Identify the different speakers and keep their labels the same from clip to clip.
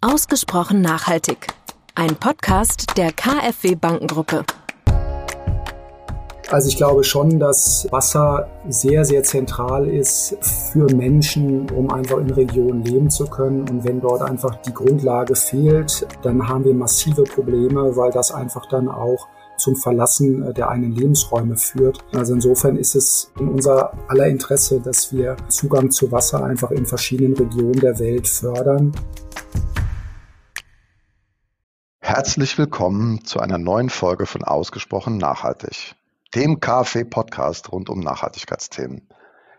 Speaker 1: Ausgesprochen nachhaltig. Ein Podcast der KfW Bankengruppe.
Speaker 2: Also ich glaube schon, dass Wasser sehr, sehr zentral ist für Menschen, um einfach in Regionen leben zu können. Und wenn dort einfach die Grundlage fehlt, dann haben wir massive Probleme, weil das einfach dann auch zum Verlassen der eigenen Lebensräume führt. Also insofern ist es in unser aller Interesse, dass wir Zugang zu Wasser einfach in verschiedenen Regionen der Welt fördern.
Speaker 3: Herzlich willkommen zu einer neuen Folge von Ausgesprochen Nachhaltig, dem KfW-Podcast rund um Nachhaltigkeitsthemen.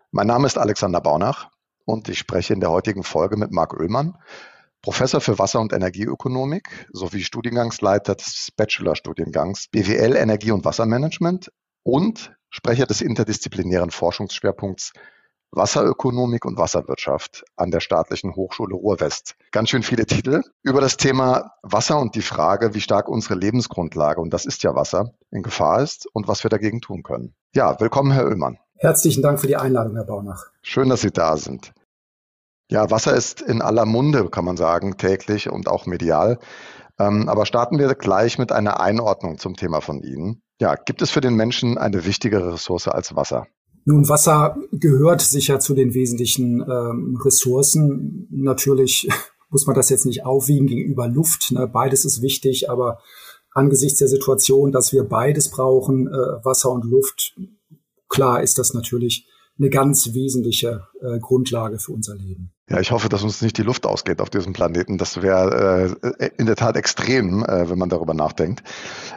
Speaker 3: Mein Name ist Alexander Baunach und ich spreche in der heutigen Folge mit Marc Oehlmann, Professor für Wasser- und Energieökonomik sowie Studiengangsleiter des Bachelorstudiengangs BWL Energie- und Wassermanagement und Sprecher des interdisziplinären Forschungsschwerpunkts Wasserökonomik und Wasserwirtschaft an der Staatlichen Hochschule Ruhr-West. Ganz schön viele Titel über das Thema Wasser und die Frage, wie stark unsere Lebensgrundlage, und das ist ja Wasser, in Gefahr ist und was wir dagegen tun können. Ja, willkommen, Herr Oehlmann.
Speaker 2: Herzlichen Dank für die Einladung, Herr Baunach.
Speaker 3: Schön, dass Sie da sind. Ja, Wasser ist in aller Munde, kann man sagen, täglich und auch medial. Ähm, aber starten wir gleich mit einer Einordnung zum Thema von Ihnen. Ja, gibt es für den Menschen eine wichtigere Ressource als Wasser?
Speaker 2: Nun, Wasser gehört sicher zu den wesentlichen ähm, Ressourcen. Natürlich muss man das jetzt nicht aufwiegen gegenüber Luft. Ne? Beides ist wichtig, aber angesichts der Situation, dass wir beides brauchen, äh, Wasser und Luft, klar ist das natürlich eine ganz wesentliche äh, Grundlage für unser Leben.
Speaker 3: Ja, ich hoffe, dass uns nicht die Luft ausgeht auf diesem Planeten. Das wäre äh, in der Tat extrem, äh, wenn man darüber nachdenkt.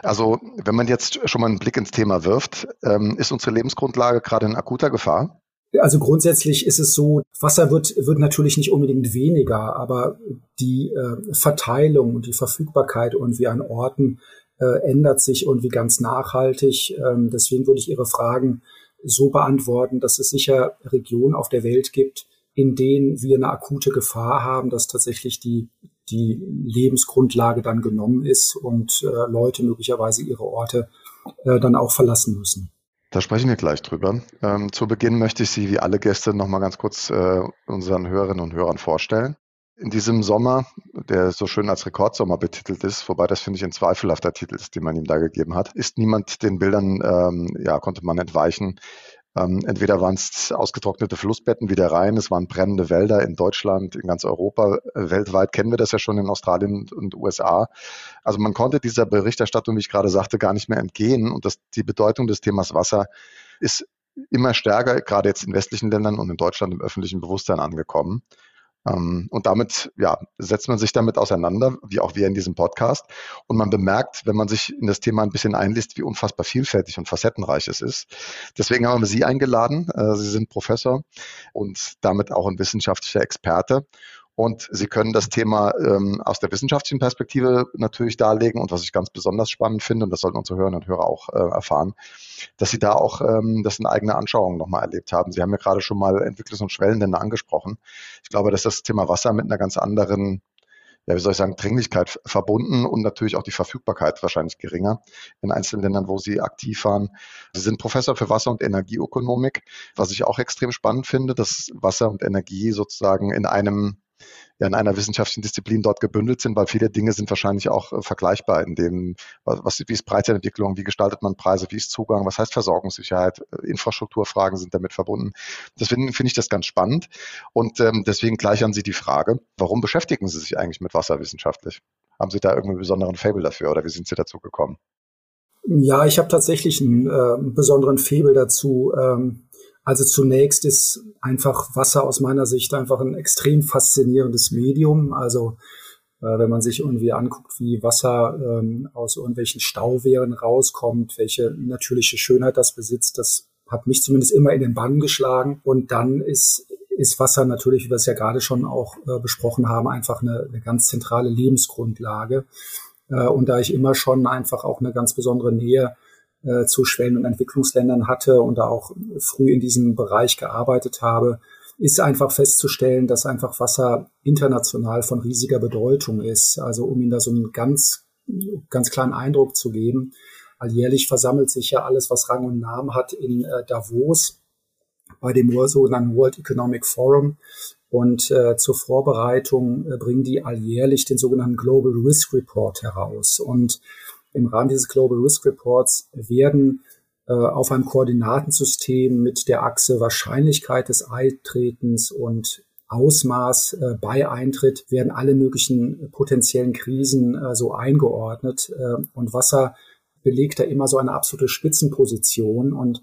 Speaker 3: Also, wenn man jetzt schon mal einen Blick ins Thema wirft, ähm, ist unsere Lebensgrundlage gerade in akuter Gefahr?
Speaker 2: Also grundsätzlich ist es so, Wasser wird, wird natürlich nicht unbedingt weniger, aber die äh, Verteilung und die Verfügbarkeit irgendwie an Orten äh, ändert sich irgendwie ganz nachhaltig. Ähm, deswegen würde ich Ihre Fragen so beantworten, dass es sicher Regionen auf der Welt gibt, in denen wir eine akute Gefahr haben, dass tatsächlich die, die Lebensgrundlage dann genommen ist und äh, Leute möglicherweise ihre Orte äh, dann auch verlassen müssen.
Speaker 3: Da sprechen wir gleich drüber. Ähm, zu Beginn möchte ich Sie wie alle Gäste noch mal ganz kurz äh, unseren Hörerinnen und Hörern vorstellen. In diesem Sommer, der so schön als Rekordsommer betitelt ist, wobei das finde ich ein zweifelhafter Titel ist, den man ihm da gegeben hat, ist niemand den Bildern, ähm, ja, konnte man entweichen. Ähm, entweder waren es ausgetrocknete Flussbetten wie der Rhein, es waren brennende Wälder in Deutschland, in ganz Europa, äh, weltweit kennen wir das ja schon in Australien und USA. Also man konnte dieser Berichterstattung, wie ich gerade sagte, gar nicht mehr entgehen und das, die Bedeutung des Themas Wasser ist immer stärker, gerade jetzt in westlichen Ländern und in Deutschland im öffentlichen Bewusstsein angekommen. Ähm, und damit ja, setzt man sich damit auseinander, wie auch wir in diesem Podcast. Und man bemerkt, wenn man sich in das Thema ein bisschen einliest, wie unfassbar vielfältig und facettenreich es ist. Deswegen haben wir Sie eingeladen. Äh, Sie sind Professor und damit auch ein wissenschaftlicher Experte. Und Sie können das Thema ähm, aus der wissenschaftlichen Perspektive natürlich darlegen. Und was ich ganz besonders spannend finde, und das sollten unsere Hörerinnen und Hörer auch äh, erfahren, dass Sie da auch ähm, das in eigener Anschauung nochmal erlebt haben. Sie haben ja gerade schon mal Entwicklungs- und Schwellenländer angesprochen. Ich glaube, dass das Thema Wasser mit einer ganz anderen ja, wie soll ich sagen, Dringlichkeit verbunden und natürlich auch die Verfügbarkeit wahrscheinlich geringer in einzelnen Ländern, wo sie aktiv waren. Sie sind Professor für Wasser- und Energieökonomik, was ich auch extrem spannend finde, dass Wasser und Energie sozusagen in einem ja in einer wissenschaftlichen Disziplin dort gebündelt sind, weil viele Dinge sind wahrscheinlich auch äh, vergleichbar in dem, was, wie ist Preisentwicklung, wie gestaltet man Preise, wie ist Zugang, was heißt Versorgungssicherheit, äh, Infrastrukturfragen sind damit verbunden. Deswegen finde ich das ganz spannend und ähm, deswegen gleich an Sie die Frage, warum beschäftigen Sie sich eigentlich mit Wasser wissenschaftlich? Haben Sie da irgendeinen besonderen Fable dafür oder wie sind Sie dazu gekommen?
Speaker 2: Ja, ich habe tatsächlich einen äh, besonderen Faible dazu. Ähm, also zunächst ist einfach Wasser aus meiner Sicht einfach ein extrem faszinierendes Medium. Also äh, wenn man sich irgendwie anguckt, wie Wasser ähm, aus irgendwelchen Stauwehren rauskommt, welche natürliche Schönheit das besitzt, das hat mich zumindest immer in den Bann geschlagen. Und dann ist, ist Wasser natürlich, wie wir es ja gerade schon auch äh, besprochen haben, einfach eine, eine ganz zentrale Lebensgrundlage. Äh, und da ich immer schon einfach auch eine ganz besondere Nähe äh, zu Schwellen- und Entwicklungsländern hatte und da auch früh in diesem Bereich gearbeitet habe, ist einfach festzustellen, dass einfach Wasser international von riesiger Bedeutung ist. Also um Ihnen da so einen ganz, ganz kleinen Eindruck zu geben, alljährlich versammelt sich ja alles, was Rang und Namen hat, in äh, Davos bei dem sogenannten World Economic Forum. Und äh, zur Vorbereitung äh, bringen die alljährlich den sogenannten Global Risk Report heraus. Und im Rahmen dieses Global Risk Reports werden äh, auf einem Koordinatensystem mit der Achse Wahrscheinlichkeit des Eintretens und Ausmaß äh, bei Eintritt werden alle möglichen potenziellen Krisen äh, so eingeordnet. Äh, und Wasser belegt da immer so eine absolute Spitzenposition. Und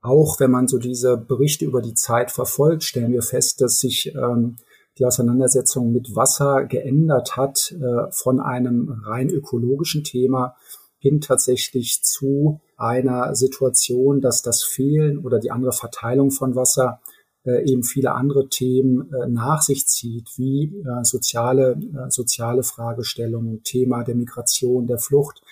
Speaker 2: auch wenn man so diese Berichte über die Zeit verfolgt, stellen wir fest, dass sich ähm, die Auseinandersetzung mit Wasser geändert hat äh, von einem rein ökologischen Thema hin tatsächlich zu einer Situation, dass das Fehlen oder die andere Verteilung von Wasser äh, eben viele andere Themen äh, nach sich zieht, wie äh, soziale, äh, soziale Fragestellungen, Thema der Migration, der Flucht.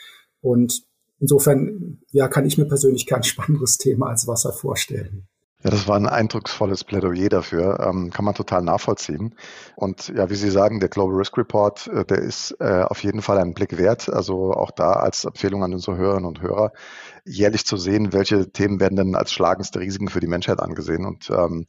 Speaker 2: Und Insofern, ja, kann ich mir persönlich kein spannenderes Thema als Wasser vorstellen.
Speaker 3: Ja, das war ein eindrucksvolles Plädoyer dafür, ähm, kann man total nachvollziehen. Und ja, wie Sie sagen, der Global Risk Report, äh, der ist äh, auf jeden Fall einen Blick wert. Also auch da als Empfehlung an unsere Hörerinnen und Hörer, jährlich zu sehen, welche Themen werden denn als schlagendste Risiken für die Menschheit angesehen. Und ähm,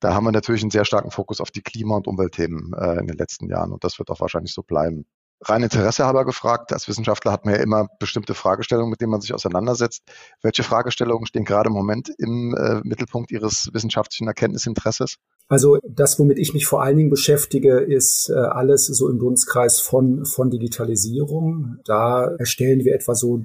Speaker 3: da haben wir natürlich einen sehr starken Fokus auf die Klima- und Umweltthemen äh, in den letzten Jahren. Und das wird auch wahrscheinlich so bleiben rein Interesse halber gefragt. Als Wissenschaftler hat man ja immer bestimmte Fragestellungen, mit denen man sich auseinandersetzt. Welche Fragestellungen stehen gerade im Moment im äh, Mittelpunkt Ihres wissenschaftlichen Erkenntnisinteresses?
Speaker 2: Also das, womit ich mich vor allen Dingen beschäftige, ist äh, alles so im Dunstkreis von, von Digitalisierung. Da erstellen wir etwa so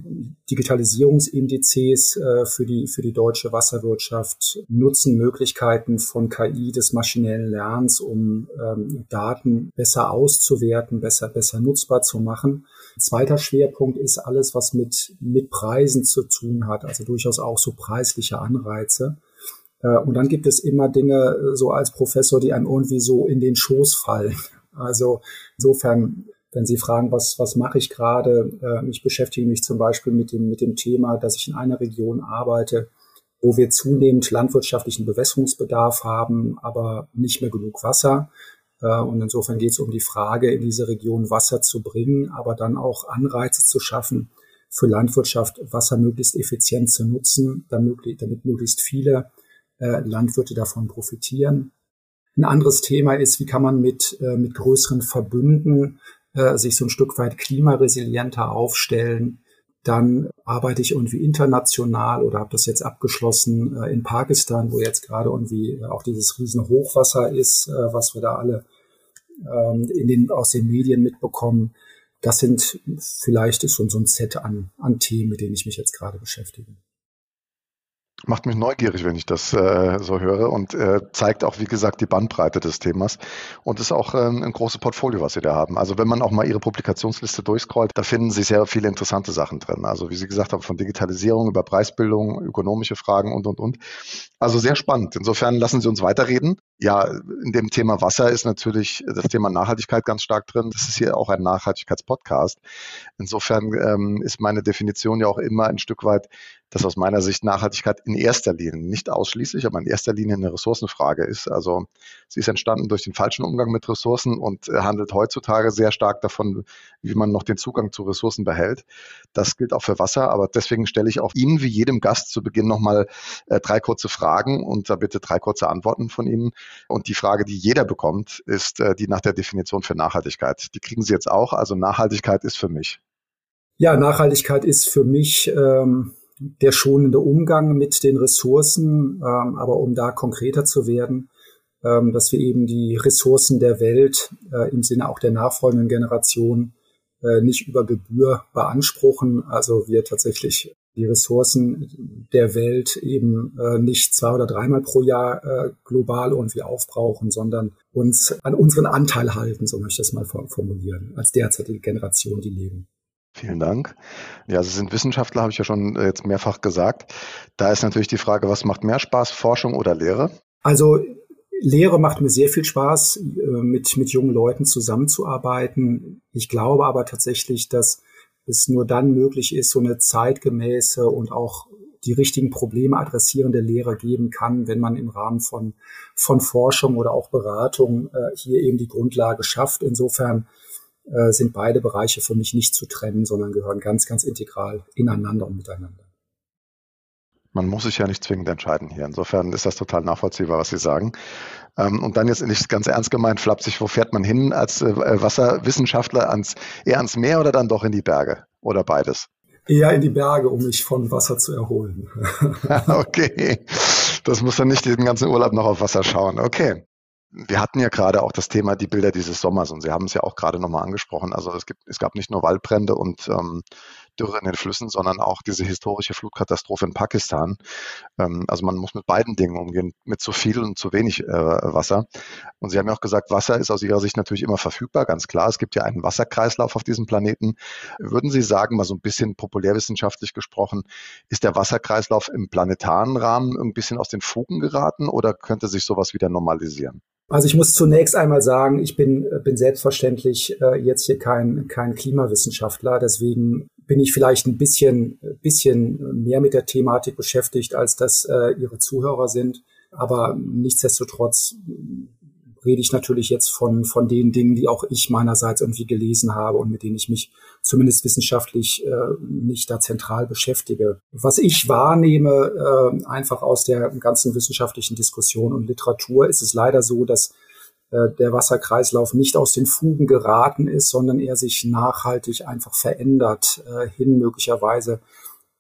Speaker 2: Digitalisierungsindizes äh, für, die, für die deutsche Wasserwirtschaft, nutzen Möglichkeiten von KI des maschinellen Lernens, um ähm, Daten besser auszuwerten, besser, besser nutzbar zu machen. Zweiter Schwerpunkt ist alles, was mit, mit Preisen zu tun hat, also durchaus auch so preisliche Anreize. Äh, und dann gibt es immer Dinge äh, so als Professor, die einem irgendwie so in den Schoß fallen. Also insofern, wenn Sie fragen, was, was mache ich gerade, äh, ich beschäftige mich zum Beispiel mit dem, mit dem Thema, dass ich in einer Region arbeite, wo wir zunehmend landwirtschaftlichen Bewässerungsbedarf haben, aber nicht mehr genug Wasser. Und insofern geht es um die Frage, in diese Region Wasser zu bringen, aber dann auch Anreize zu schaffen, für Landwirtschaft Wasser möglichst effizient zu nutzen, damit, damit möglichst viele äh, Landwirte davon profitieren. Ein anderes Thema ist, wie kann man mit, äh, mit größeren Verbünden äh, sich so ein Stück weit klimaresilienter aufstellen. Dann arbeite ich irgendwie international oder habe das jetzt abgeschlossen äh, in Pakistan, wo jetzt gerade irgendwie äh, auch dieses Riesenhochwasser ist, äh, was wir da alle ähm, in den, aus den Medien mitbekommen. Das sind vielleicht ist so, so ein Set an, an Themen, mit denen ich mich jetzt gerade beschäftige
Speaker 3: macht mich neugierig, wenn ich das äh, so höre und äh, zeigt auch, wie gesagt, die Bandbreite des Themas und ist auch ähm, ein großes Portfolio, was Sie da haben. Also wenn man auch mal Ihre Publikationsliste durchscrollt, da finden Sie sehr viele interessante Sachen drin. Also wie Sie gesagt haben, von Digitalisierung über Preisbildung, ökonomische Fragen und, und, und. Also sehr spannend. Insofern lassen Sie uns weiterreden. Ja, in dem Thema Wasser ist natürlich das Thema Nachhaltigkeit ganz stark drin. Das ist hier auch ein Nachhaltigkeitspodcast. Insofern ähm, ist meine Definition ja auch immer ein Stück weit dass aus meiner Sicht Nachhaltigkeit in erster Linie, nicht ausschließlich, aber in erster Linie eine Ressourcenfrage ist. Also sie ist entstanden durch den falschen Umgang mit Ressourcen und handelt heutzutage sehr stark davon, wie man noch den Zugang zu Ressourcen behält. Das gilt auch für Wasser, aber deswegen stelle ich auch Ihnen wie jedem Gast zu Beginn nochmal äh, drei kurze Fragen und da bitte drei kurze Antworten von Ihnen. Und die Frage, die jeder bekommt, ist äh, die nach der Definition für Nachhaltigkeit. Die kriegen Sie jetzt auch. Also Nachhaltigkeit ist für mich.
Speaker 2: Ja, Nachhaltigkeit ist für mich ähm der schonende Umgang mit den Ressourcen, ähm, aber um da konkreter zu werden, ähm, dass wir eben die Ressourcen der Welt äh, im Sinne auch der nachfolgenden Generation äh, nicht über Gebühr beanspruchen. Also wir tatsächlich die Ressourcen der Welt eben äh, nicht zwei oder dreimal pro Jahr äh, global irgendwie aufbrauchen, sondern uns an unseren Anteil halten, so möchte ich das mal formulieren, als derzeitige Generation, die leben.
Speaker 3: Vielen Dank. Ja, Sie sind Wissenschaftler, habe ich ja schon äh, jetzt mehrfach gesagt. Da ist natürlich die Frage, was macht mehr Spaß, Forschung oder Lehre?
Speaker 2: Also Lehre macht mir sehr viel Spaß, äh, mit, mit jungen Leuten zusammenzuarbeiten. Ich glaube aber tatsächlich, dass es nur dann möglich ist, so eine zeitgemäße und auch die richtigen Probleme adressierende Lehre geben kann, wenn man im Rahmen von, von Forschung oder auch Beratung äh, hier eben die Grundlage schafft. Insofern äh, sind beide Bereiche für mich nicht zu trennen, sondern gehören ganz, ganz integral ineinander und miteinander.
Speaker 3: Man muss sich ja nicht zwingend entscheiden hier. Insofern ist das total nachvollziehbar, was Sie sagen. Ähm, und dann jetzt nicht ganz ernst gemeint, flapsig, wo fährt man hin als äh, Wasserwissenschaftler? Ans, eher ans Meer oder dann doch in die Berge? Oder beides?
Speaker 2: Eher in die Berge, um mich von Wasser zu erholen.
Speaker 3: okay. Das muss dann nicht den ganzen Urlaub noch auf Wasser schauen. Okay. Wir hatten ja gerade auch das Thema die Bilder dieses Sommers und Sie haben es ja auch gerade nochmal angesprochen. Also es, gibt, es gab nicht nur Waldbrände und ähm, Dürre in den Flüssen, sondern auch diese historische Flutkatastrophe in Pakistan. Ähm, also man muss mit beiden Dingen umgehen, mit zu viel und zu wenig äh, Wasser. Und Sie haben ja auch gesagt, Wasser ist aus Ihrer Sicht natürlich immer verfügbar, ganz klar. Es gibt ja einen Wasserkreislauf auf diesem Planeten. Würden Sie sagen, mal so ein bisschen populärwissenschaftlich gesprochen, ist der Wasserkreislauf im planetaren Rahmen ein bisschen aus den Fugen geraten oder könnte sich sowas wieder normalisieren?
Speaker 2: Also ich muss zunächst einmal sagen, ich bin, bin selbstverständlich äh, jetzt hier kein, kein Klimawissenschaftler. Deswegen bin ich vielleicht ein bisschen, bisschen mehr mit der Thematik beschäftigt, als das äh, Ihre Zuhörer sind. Aber nichtsdestotrotz rede ich natürlich jetzt von, von den Dingen, die auch ich meinerseits irgendwie gelesen habe und mit denen ich mich zumindest wissenschaftlich äh, nicht da zentral beschäftige. Was ich wahrnehme, äh, einfach aus der ganzen wissenschaftlichen Diskussion und Literatur, ist es leider so, dass äh, der Wasserkreislauf nicht aus den Fugen geraten ist, sondern er sich nachhaltig einfach verändert, äh, hin möglicherweise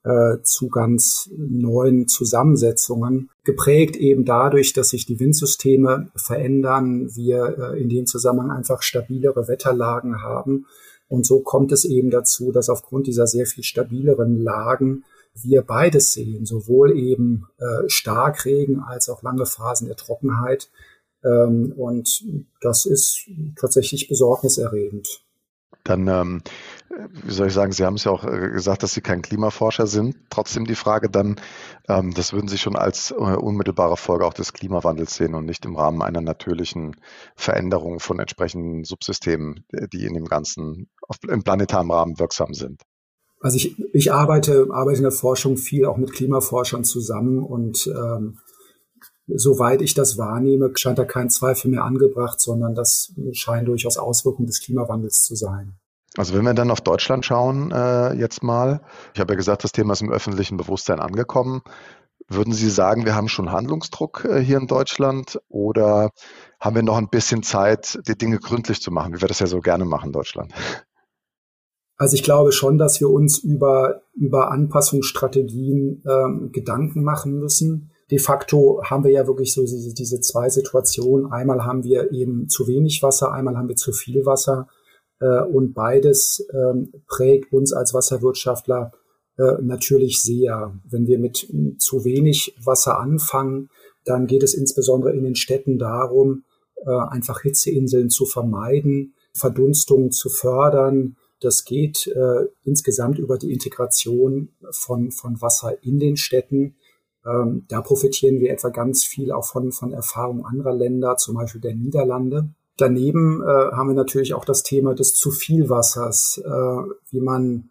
Speaker 2: äh, zu ganz neuen Zusammensetzungen, geprägt eben dadurch, dass sich die Windsysteme verändern, wir äh, in dem Zusammenhang einfach stabilere Wetterlagen haben. Und so kommt es eben dazu, dass aufgrund dieser sehr viel stabileren Lagen wir beides sehen, sowohl eben äh, Starkregen als auch lange Phasen der Trockenheit. Ähm, und das ist tatsächlich besorgniserregend.
Speaker 3: Dann, ähm, wie soll ich sagen, Sie haben es ja auch äh, gesagt, dass Sie kein Klimaforscher sind. Trotzdem die Frage dann, ähm, das würden Sie schon als äh, unmittelbare Folge auch des Klimawandels sehen und nicht im Rahmen einer natürlichen Veränderung von entsprechenden Subsystemen, die in dem ganzen, im planetaren Rahmen wirksam sind.
Speaker 2: Also ich, ich arbeite, arbeite in der Forschung viel auch mit Klimaforschern zusammen und ähm, soweit ich das wahrnehme, scheint da kein Zweifel mehr angebracht, sondern das scheint durchaus Auswirkungen des Klimawandels zu sein.
Speaker 3: Also wenn wir dann auf Deutschland schauen, äh, jetzt mal, ich habe ja gesagt, das Thema ist im öffentlichen Bewusstsein angekommen. Würden Sie sagen, wir haben schon Handlungsdruck äh, hier in Deutschland oder haben wir noch ein bisschen Zeit, die Dinge gründlich zu machen, wie wir das ja so gerne machen in Deutschland?
Speaker 2: Also ich glaube schon, dass wir uns über, über Anpassungsstrategien ähm, Gedanken machen müssen de facto haben wir ja wirklich so diese, diese zwei Situationen. Einmal haben wir eben zu wenig Wasser, einmal haben wir zu viel Wasser. Äh, und beides ähm, prägt uns als Wasserwirtschaftler äh, natürlich sehr. Wenn wir mit zu wenig Wasser anfangen, dann geht es insbesondere in den Städten darum, äh, einfach Hitzeinseln zu vermeiden, Verdunstungen zu fördern. Das geht äh, insgesamt über die Integration von, von Wasser in den Städten. Ähm, da profitieren wir etwa ganz viel auch von, von Erfahrungen anderer Länder, zum Beispiel der Niederlande. Daneben äh, haben wir natürlich auch das Thema des zu viel Wassers, äh, wie man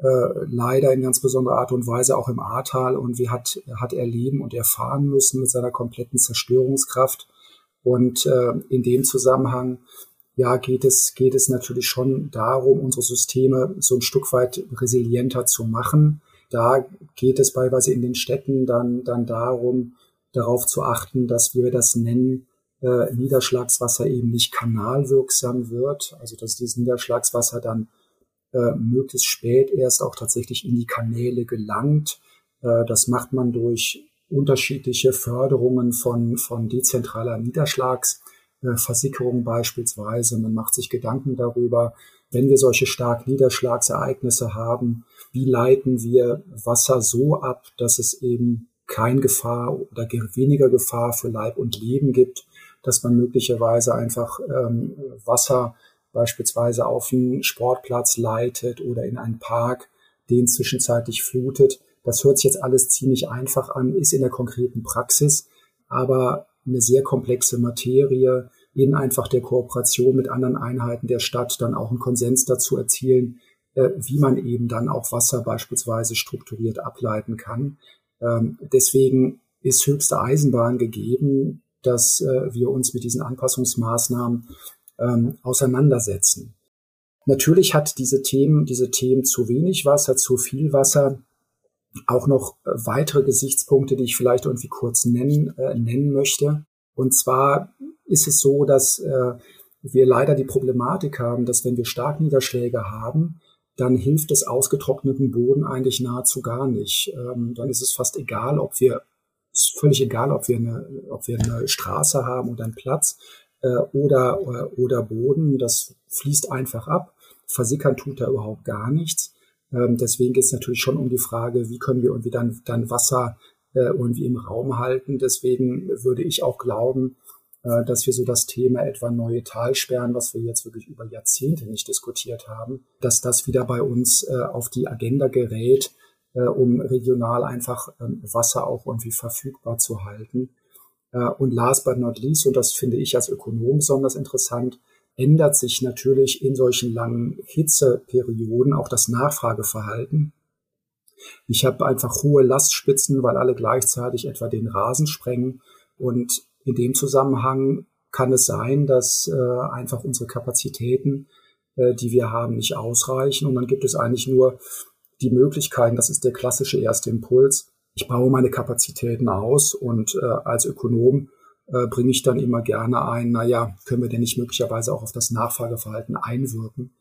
Speaker 2: äh, leider in ganz besonderer Art und Weise auch im Ahrtal und wie hat, hat erleben und erfahren müssen mit seiner kompletten Zerstörungskraft. Und äh, in dem Zusammenhang ja, geht es, geht es natürlich schon darum, unsere Systeme so ein Stück weit resilienter zu machen da geht es beiweise in den Städten dann, dann darum, darauf zu achten, dass, wir das nennen, äh, Niederschlagswasser eben nicht kanalwirksam wird, also dass dieses Niederschlagswasser dann äh, möglichst spät erst auch tatsächlich in die Kanäle gelangt. Äh, das macht man durch unterschiedliche Förderungen von, von dezentraler Niederschlagsversickerung beispielsweise. Man macht sich Gedanken darüber, wenn wir solche stark Niederschlagsereignisse haben, wie leiten wir Wasser so ab, dass es eben kein Gefahr oder weniger Gefahr für Leib und Leben gibt, dass man möglicherweise einfach ähm, Wasser beispielsweise auf einen Sportplatz leitet oder in einen Park, den zwischenzeitlich flutet. Das hört sich jetzt alles ziemlich einfach an, ist in der konkreten Praxis, aber eine sehr komplexe Materie, in einfach der Kooperation mit anderen Einheiten der Stadt dann auch einen Konsens dazu erzielen, äh, wie man eben dann auch Wasser beispielsweise strukturiert ableiten kann. Ähm, deswegen ist höchste Eisenbahn gegeben, dass äh, wir uns mit diesen Anpassungsmaßnahmen ähm, auseinandersetzen. Natürlich hat diese Themen, diese Themen zu wenig Wasser, zu viel Wasser auch noch weitere Gesichtspunkte, die ich vielleicht irgendwie kurz nennen, äh, nennen möchte. Und zwar ist es so, dass äh, wir leider die Problematik haben, dass wenn wir Starkniederschläge haben, dann hilft es ausgetrockneten Boden eigentlich nahezu gar nicht. Ähm, dann ist es fast egal, ob wir, ist völlig egal, ob wir eine, ob wir eine Straße haben oder einen Platz äh, oder, oder, oder Boden. Das fließt einfach ab. Versickern tut da überhaupt gar nichts. Ähm, deswegen geht es natürlich schon um die Frage, wie können wir irgendwie dann, dann Wasser äh, irgendwie im Raum halten. Deswegen würde ich auch glauben, äh, dass wir so das Thema etwa neue Talsperren, was wir jetzt wirklich über Jahrzehnte nicht diskutiert haben, dass das wieder bei uns äh, auf die Agenda gerät, äh, um regional einfach ähm, Wasser auch irgendwie verfügbar zu halten. Und last but not least, und das finde ich als Ökonom besonders interessant, ändert sich natürlich in solchen langen Hitzeperioden auch das Nachfrageverhalten. Ich habe einfach hohe Lastspitzen, weil alle gleichzeitig etwa den Rasen sprengen. Und in dem Zusammenhang kann es sein, dass äh, einfach unsere Kapazitäten, äh, die wir haben, nicht ausreichen. Und dann gibt es eigentlich nur die Möglichkeiten, das ist der klassische erste Impuls. Ich baue meine Kapazitäten aus und äh, als Ökonom äh, bringe ich dann immer gerne ein, naja, können wir denn nicht möglicherweise auch auf das Nachfrageverhalten einwirken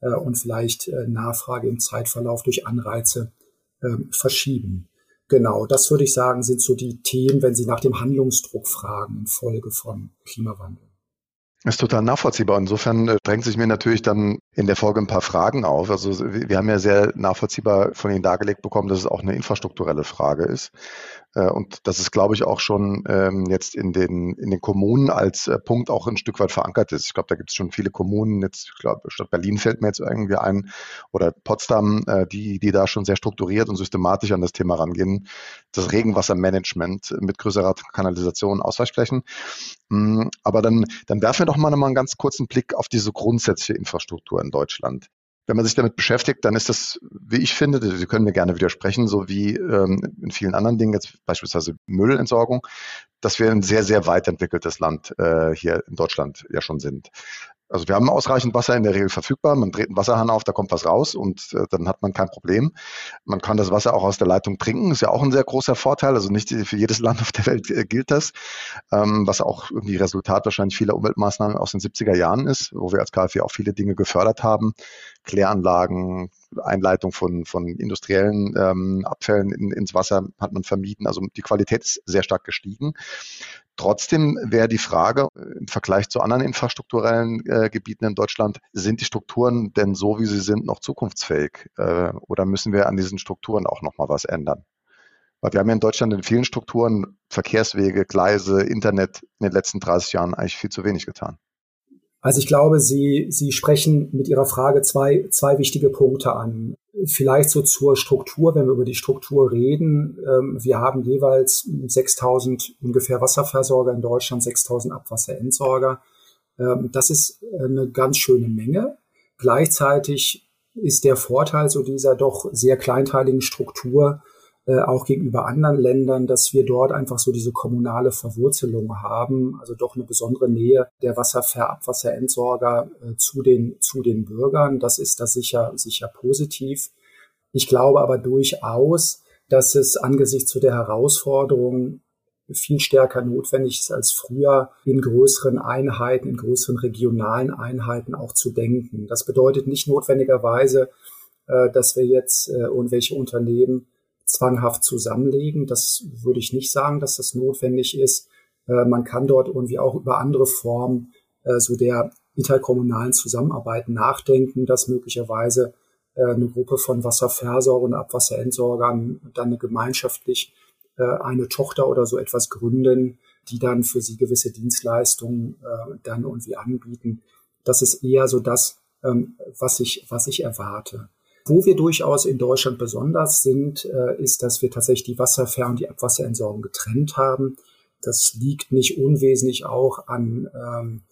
Speaker 2: äh, und vielleicht äh, Nachfrage im Zeitverlauf durch Anreize äh, verschieben. Genau, das würde ich sagen, sind so die Themen, wenn Sie nach dem Handlungsdruck fragen infolge von Klimawandel.
Speaker 3: Ist total nachvollziehbar. Insofern äh, drängt sich mir natürlich dann in der Folge ein paar Fragen auf. Also wir haben ja sehr nachvollziehbar von Ihnen dargelegt bekommen, dass es auch eine infrastrukturelle Frage ist. Äh, und das ist, glaube ich, auch schon ähm, jetzt in den, in den Kommunen als äh, Punkt auch ein Stück weit verankert ist. Ich glaube, da gibt es schon viele Kommunen, jetzt, ich glaube, Stadt Berlin fällt mir jetzt irgendwie ein, oder Potsdam, äh, die, die da schon sehr strukturiert und systematisch an das Thema rangehen. Das Regenwassermanagement mit größerer Kanalisation, Ausweichflächen. Mm, aber dann, dann werfen wir doch mal, noch mal einen ganz kurzen Blick auf diese grundsätzliche Infrastruktur in Deutschland wenn man sich damit beschäftigt, dann ist das, wie ich finde, Sie können mir gerne widersprechen, so wie ähm, in vielen anderen Dingen, jetzt beispielsweise Müllentsorgung, dass wir ein sehr, sehr weit entwickeltes Land äh, hier in Deutschland ja schon sind. Also wir haben ausreichend Wasser in der Regel verfügbar. Man dreht einen Wasserhahn auf, da kommt was raus und äh, dann hat man kein Problem. Man kann das Wasser auch aus der Leitung trinken, ist ja auch ein sehr großer Vorteil. Also nicht für jedes Land auf der Welt äh, gilt das, ähm, was auch irgendwie Resultat wahrscheinlich vieler Umweltmaßnahmen aus den 70er Jahren ist, wo wir als KfW auch viele Dinge gefördert haben. Kläranlagen, Einleitung von, von industriellen ähm, Abfällen in, ins Wasser hat man vermieden. Also die Qualität ist sehr stark gestiegen. Trotzdem wäre die Frage äh, im Vergleich zu anderen infrastrukturellen äh, Gebieten in Deutschland, sind die Strukturen denn so, wie sie sind, noch zukunftsfähig? Äh, oder müssen wir an diesen Strukturen auch nochmal was ändern? Weil wir haben ja in Deutschland in vielen Strukturen, Verkehrswege, Gleise, Internet in den letzten 30 Jahren eigentlich viel zu wenig getan.
Speaker 2: Also ich glaube, Sie, Sie sprechen mit Ihrer Frage zwei, zwei wichtige Punkte an. Vielleicht so zur Struktur, wenn wir über die Struktur reden. Ähm, wir haben jeweils 6000 ungefähr Wasserversorger in Deutschland, 6000 Abwasserentsorger. Ähm, das ist eine ganz schöne Menge. Gleichzeitig ist der Vorteil so dieser doch sehr kleinteiligen Struktur, äh, auch gegenüber anderen Ländern, dass wir dort einfach so diese kommunale Verwurzelung haben, also doch eine besondere Nähe der Wasserverabwasserentsorger äh, zu den, zu den Bürgern. Das ist da sicher, sicher positiv. Ich glaube aber durchaus, dass es angesichts zu der Herausforderung viel stärker notwendig ist als früher, in größeren Einheiten, in größeren regionalen Einheiten auch zu denken. Das bedeutet nicht notwendigerweise, äh, dass wir jetzt irgendwelche Unternehmen zwanghaft zusammenlegen. Das würde ich nicht sagen, dass das notwendig ist. Äh, man kann dort irgendwie auch über andere Formen äh, so der interkommunalen Zusammenarbeit nachdenken, dass möglicherweise äh, eine Gruppe von Wasserversorgern und Abwasserentsorgern dann gemeinschaftlich eine Tochter oder so etwas gründen, die dann für sie gewisse Dienstleistungen dann irgendwie anbieten. Das ist eher so das, ähm, was ich, was ich erwarte. Wo wir durchaus in Deutschland besonders sind, äh, ist, dass wir tatsächlich die Wasserver- und die Abwasserentsorgung getrennt haben. Das liegt nicht unwesentlich auch an ähm,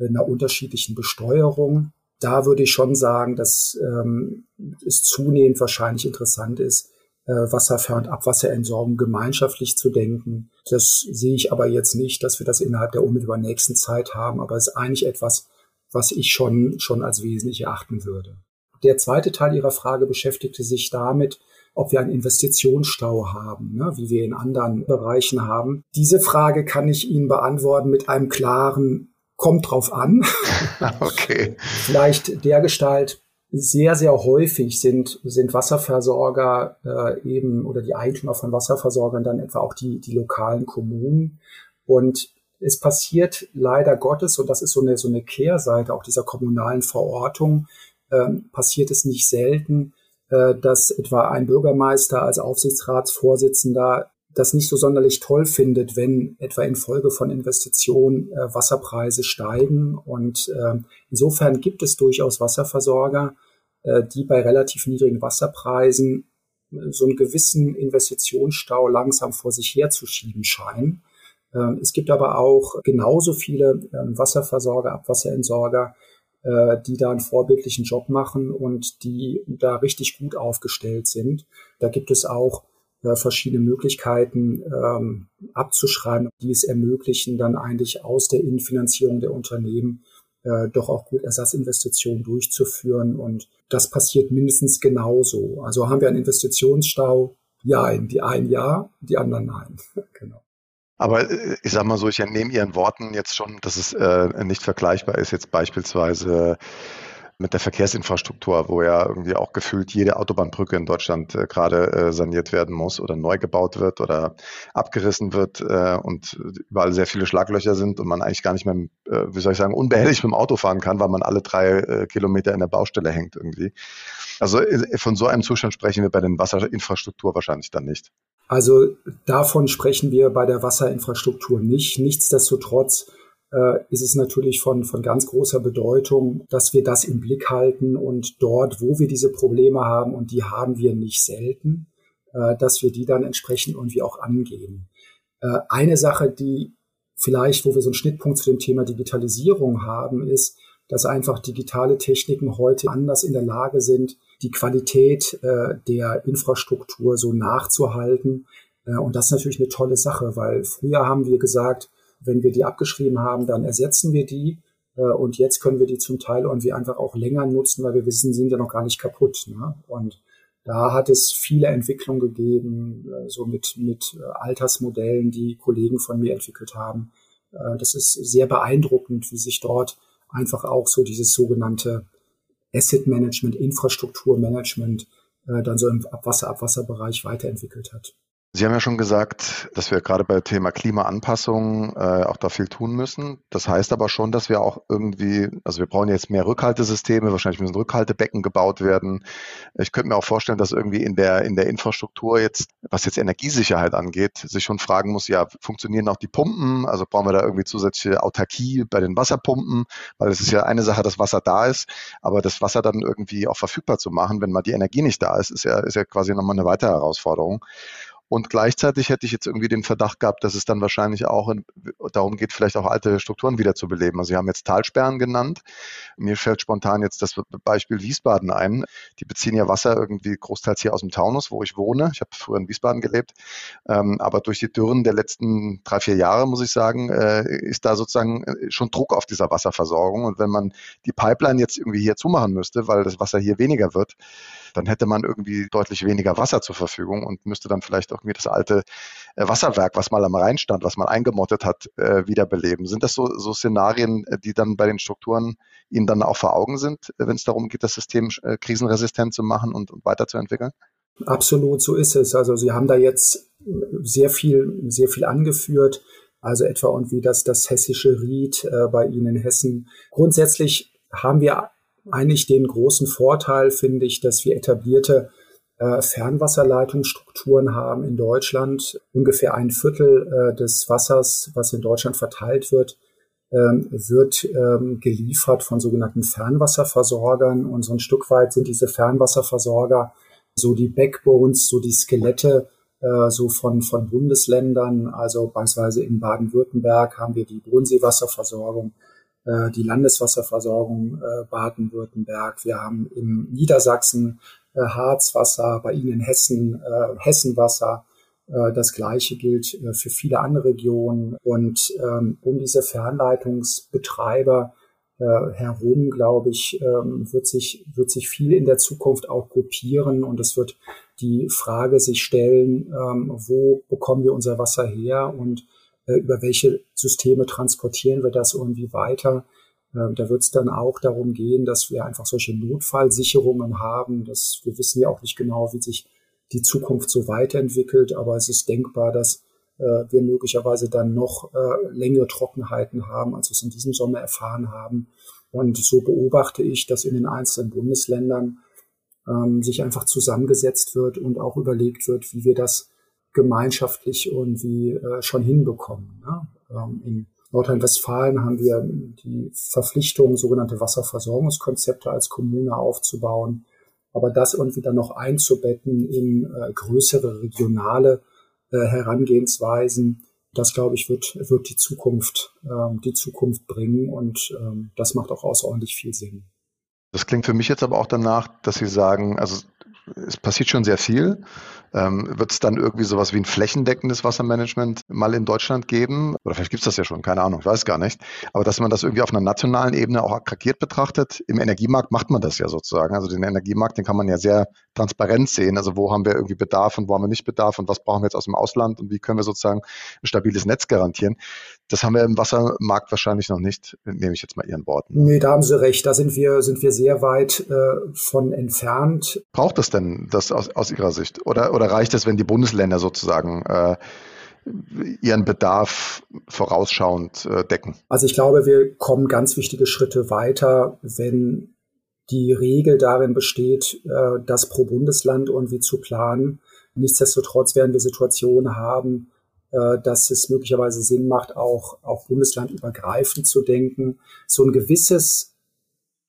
Speaker 2: einer unterschiedlichen Besteuerung. Da würde ich schon sagen, dass ähm, es zunehmend wahrscheinlich interessant ist, äh, Wasserver- und Abwasserentsorgung gemeinschaftlich zu denken. Das sehe ich aber jetzt nicht, dass wir das innerhalb der unmittelbar nächsten Zeit haben, aber es ist eigentlich etwas, was ich schon, schon als wesentlich erachten würde. Der zweite Teil Ihrer Frage beschäftigte sich damit, ob wir einen Investitionsstau haben, ne, wie wir in anderen Bereichen haben. Diese Frage kann ich Ihnen beantworten mit einem klaren Kommt drauf an.
Speaker 3: okay.
Speaker 2: Vielleicht der Gestalt, sehr, sehr häufig sind, sind Wasserversorger äh, eben oder die Eigentümer von Wasserversorgern dann etwa auch die, die lokalen Kommunen. Und es passiert leider Gottes, und das ist so eine, so eine Kehrseite auch dieser kommunalen Verortung, ähm, passiert es nicht selten, äh, dass etwa ein Bürgermeister als Aufsichtsratsvorsitzender das nicht so sonderlich toll findet, wenn etwa infolge von Investitionen äh, Wasserpreise steigen. Und äh, insofern gibt es durchaus Wasserversorger, äh, die bei relativ niedrigen Wasserpreisen äh, so einen gewissen Investitionsstau langsam vor sich herzuschieben scheinen. Ähm, es gibt aber auch genauso viele ähm, Wasserversorger, Abwasserentsorger, äh, die da einen vorbildlichen Job machen und die da richtig gut aufgestellt sind. Da gibt es auch äh, verschiedene Möglichkeiten ähm, abzuschreiben, die es ermöglichen, dann eigentlich aus der Innenfinanzierung der Unternehmen äh, doch auch gut Ersatzinvestitionen durchzuführen. Und das passiert mindestens genauso. Also haben wir einen Investitionsstau? Ja, die einen ja, die anderen nein. genau.
Speaker 3: Aber äh, ich sage mal so, ich entnehme Ihren Worten jetzt schon, dass es äh, nicht vergleichbar ist, jetzt beispielsweise mit der Verkehrsinfrastruktur, wo ja irgendwie auch gefühlt jede Autobahnbrücke in Deutschland äh, gerade äh, saniert werden muss oder neu gebaut wird oder abgerissen wird äh, und überall sehr viele Schlaglöcher sind und man eigentlich gar nicht mehr, äh, wie soll ich sagen, unbehelligt mit dem Auto fahren kann, weil man alle drei äh, Kilometer in der Baustelle hängt irgendwie. Also von so einem Zustand sprechen wir bei den Wasserinfrastruktur wahrscheinlich dann nicht.
Speaker 2: Also davon sprechen wir bei der Wasserinfrastruktur nicht. Nichtsdestotrotz äh, ist es natürlich von, von ganz großer Bedeutung, dass wir das im Blick halten und dort, wo wir diese Probleme haben, und die haben wir nicht selten, äh, dass wir die dann entsprechend irgendwie auch angehen. Äh, eine Sache, die vielleicht, wo wir so einen Schnittpunkt zu dem Thema Digitalisierung haben, ist, dass einfach digitale Techniken heute anders in der Lage sind, die Qualität äh, der Infrastruktur so nachzuhalten. Äh, und das ist natürlich eine tolle Sache, weil früher haben wir gesagt, wenn wir die abgeschrieben haben, dann ersetzen wir die. Äh, und jetzt können wir die zum Teil irgendwie einfach auch länger nutzen, weil wir wissen, sind ja noch gar nicht kaputt. Ne? Und da hat es viele Entwicklungen gegeben, äh, so mit, mit äh, Altersmodellen, die Kollegen von mir entwickelt haben. Das ist sehr beeindruckend, wie sich dort einfach auch so dieses sogenannte Asset Management, Infrastrukturmanagement dann so im Abwasser-Abwasserbereich weiterentwickelt hat.
Speaker 3: Sie haben ja schon gesagt, dass wir gerade bei Thema Klimaanpassung äh, auch da viel tun müssen. Das heißt aber schon, dass wir auch irgendwie, also wir brauchen jetzt mehr Rückhaltesysteme, wahrscheinlich müssen Rückhaltebecken gebaut werden. Ich könnte mir auch vorstellen, dass irgendwie in der, in der Infrastruktur jetzt, was jetzt Energiesicherheit angeht, sich schon fragen muss, ja, funktionieren auch die Pumpen? Also brauchen wir da irgendwie zusätzliche Autarkie bei den Wasserpumpen? Weil es ist ja eine Sache, dass Wasser da ist, aber das Wasser dann irgendwie auch verfügbar zu machen, wenn mal die Energie nicht da ist, ist ja, ist ja quasi nochmal eine weitere Herausforderung. Und gleichzeitig hätte ich jetzt irgendwie den Verdacht gehabt, dass es dann wahrscheinlich auch in, darum geht, vielleicht auch alte Strukturen wieder zu beleben. Also Sie haben jetzt Talsperren genannt. Mir fällt spontan jetzt das Beispiel Wiesbaden ein. Die beziehen ja Wasser irgendwie großteils hier aus dem Taunus, wo ich wohne. Ich habe früher in Wiesbaden gelebt. Ähm, aber durch die Dürren der letzten drei, vier Jahre, muss ich sagen, äh, ist da sozusagen äh, schon Druck auf dieser Wasserversorgung. Und wenn man die Pipeline jetzt irgendwie hier zumachen müsste, weil das Wasser hier weniger wird, dann hätte man irgendwie deutlich weniger Wasser zur Verfügung und müsste dann vielleicht irgendwie das alte äh, Wasserwerk, was mal am Rhein stand, was man eingemottet hat, äh, wiederbeleben. Sind das so, so Szenarien, äh, die dann bei den Strukturen Ihnen dann auch vor Augen sind, wenn es darum geht, das System krisenresistent zu machen und, und weiterzuentwickeln?
Speaker 2: Absolut, so ist es. Also Sie haben da jetzt sehr viel, sehr viel angeführt. Also etwa und wie das, das hessische Ried äh, bei Ihnen in Hessen. Grundsätzlich haben wir eigentlich den großen Vorteil, finde ich, dass wir etablierte Fernwasserleitungsstrukturen haben in Deutschland. Ungefähr ein Viertel äh, des Wassers, was in Deutschland verteilt wird, ähm, wird ähm, geliefert von sogenannten Fernwasserversorgern. Und so ein Stück weit sind diese Fernwasserversorger so die Backbones, so die Skelette äh, so von, von Bundesländern. Also beispielsweise in Baden-Württemberg haben wir die Bodenseewasserversorgung äh, die Landeswasserversorgung äh, Baden-Württemberg. Wir haben im Niedersachsen äh, Harzwasser, bei Ihnen in Hessen äh, Hessenwasser. Äh, das Gleiche gilt äh, für viele andere Regionen. Und ähm, um diese Fernleitungsbetreiber äh, herum, glaube ich, ähm, wird sich, wird sich viel in der Zukunft auch gruppieren und es wird die Frage sich stellen, ähm, wo bekommen wir unser Wasser her und äh, über welche Systeme transportieren wir das irgendwie weiter. Äh, da wird es dann auch darum gehen, dass wir einfach solche Notfallsicherungen haben. Dass wir wissen ja auch nicht genau, wie sich die Zukunft so weiterentwickelt, aber es ist denkbar, dass äh, wir möglicherweise dann noch äh, längere Trockenheiten haben, als wir es in diesem Sommer erfahren haben. Und so beobachte ich, dass in den einzelnen Bundesländern ähm, sich einfach zusammengesetzt wird und auch überlegt wird, wie wir das gemeinschaftlich irgendwie äh, schon hinbekommen. Ne? Ähm, in Nordrhein-Westfalen haben wir die Verpflichtung, sogenannte Wasserversorgungskonzepte als Kommune aufzubauen. Aber das irgendwie dann noch einzubetten in äh, größere regionale äh, Herangehensweisen, das glaube ich wird, wird die Zukunft, ähm, die Zukunft bringen und ähm, das macht auch außerordentlich viel Sinn.
Speaker 3: Das klingt für mich jetzt aber auch danach, dass Sie sagen, also es passiert schon sehr viel. Ähm, Wird es dann irgendwie sowas wie ein flächendeckendes Wassermanagement mal in Deutschland geben? Oder vielleicht gibt es das ja schon, keine Ahnung, ich weiß gar nicht. Aber dass man das irgendwie auf einer nationalen Ebene auch aggregiert betrachtet, im Energiemarkt macht man das ja sozusagen. Also den Energiemarkt, den kann man ja sehr transparent sehen. Also wo haben wir irgendwie Bedarf und wo haben wir nicht Bedarf und was brauchen wir jetzt aus dem Ausland und wie können wir sozusagen ein stabiles Netz garantieren. Das haben wir im Wassermarkt wahrscheinlich noch nicht, nehme ich jetzt mal Ihren Worten.
Speaker 2: Nee, da haben Sie recht. Da sind wir, sind wir sehr weit äh, von entfernt.
Speaker 3: Braucht es denn das aus, aus Ihrer Sicht? Oder, oder reicht es, wenn die Bundesländer sozusagen äh, ihren Bedarf vorausschauend äh, decken?
Speaker 2: Also ich glaube, wir kommen ganz wichtige Schritte weiter, wenn die Regel darin besteht, äh, das pro Bundesland irgendwie zu planen. Nichtsdestotrotz werden wir Situationen haben, dass es möglicherweise Sinn macht, auch, auch bundeslandübergreifend zu denken. So ein gewisses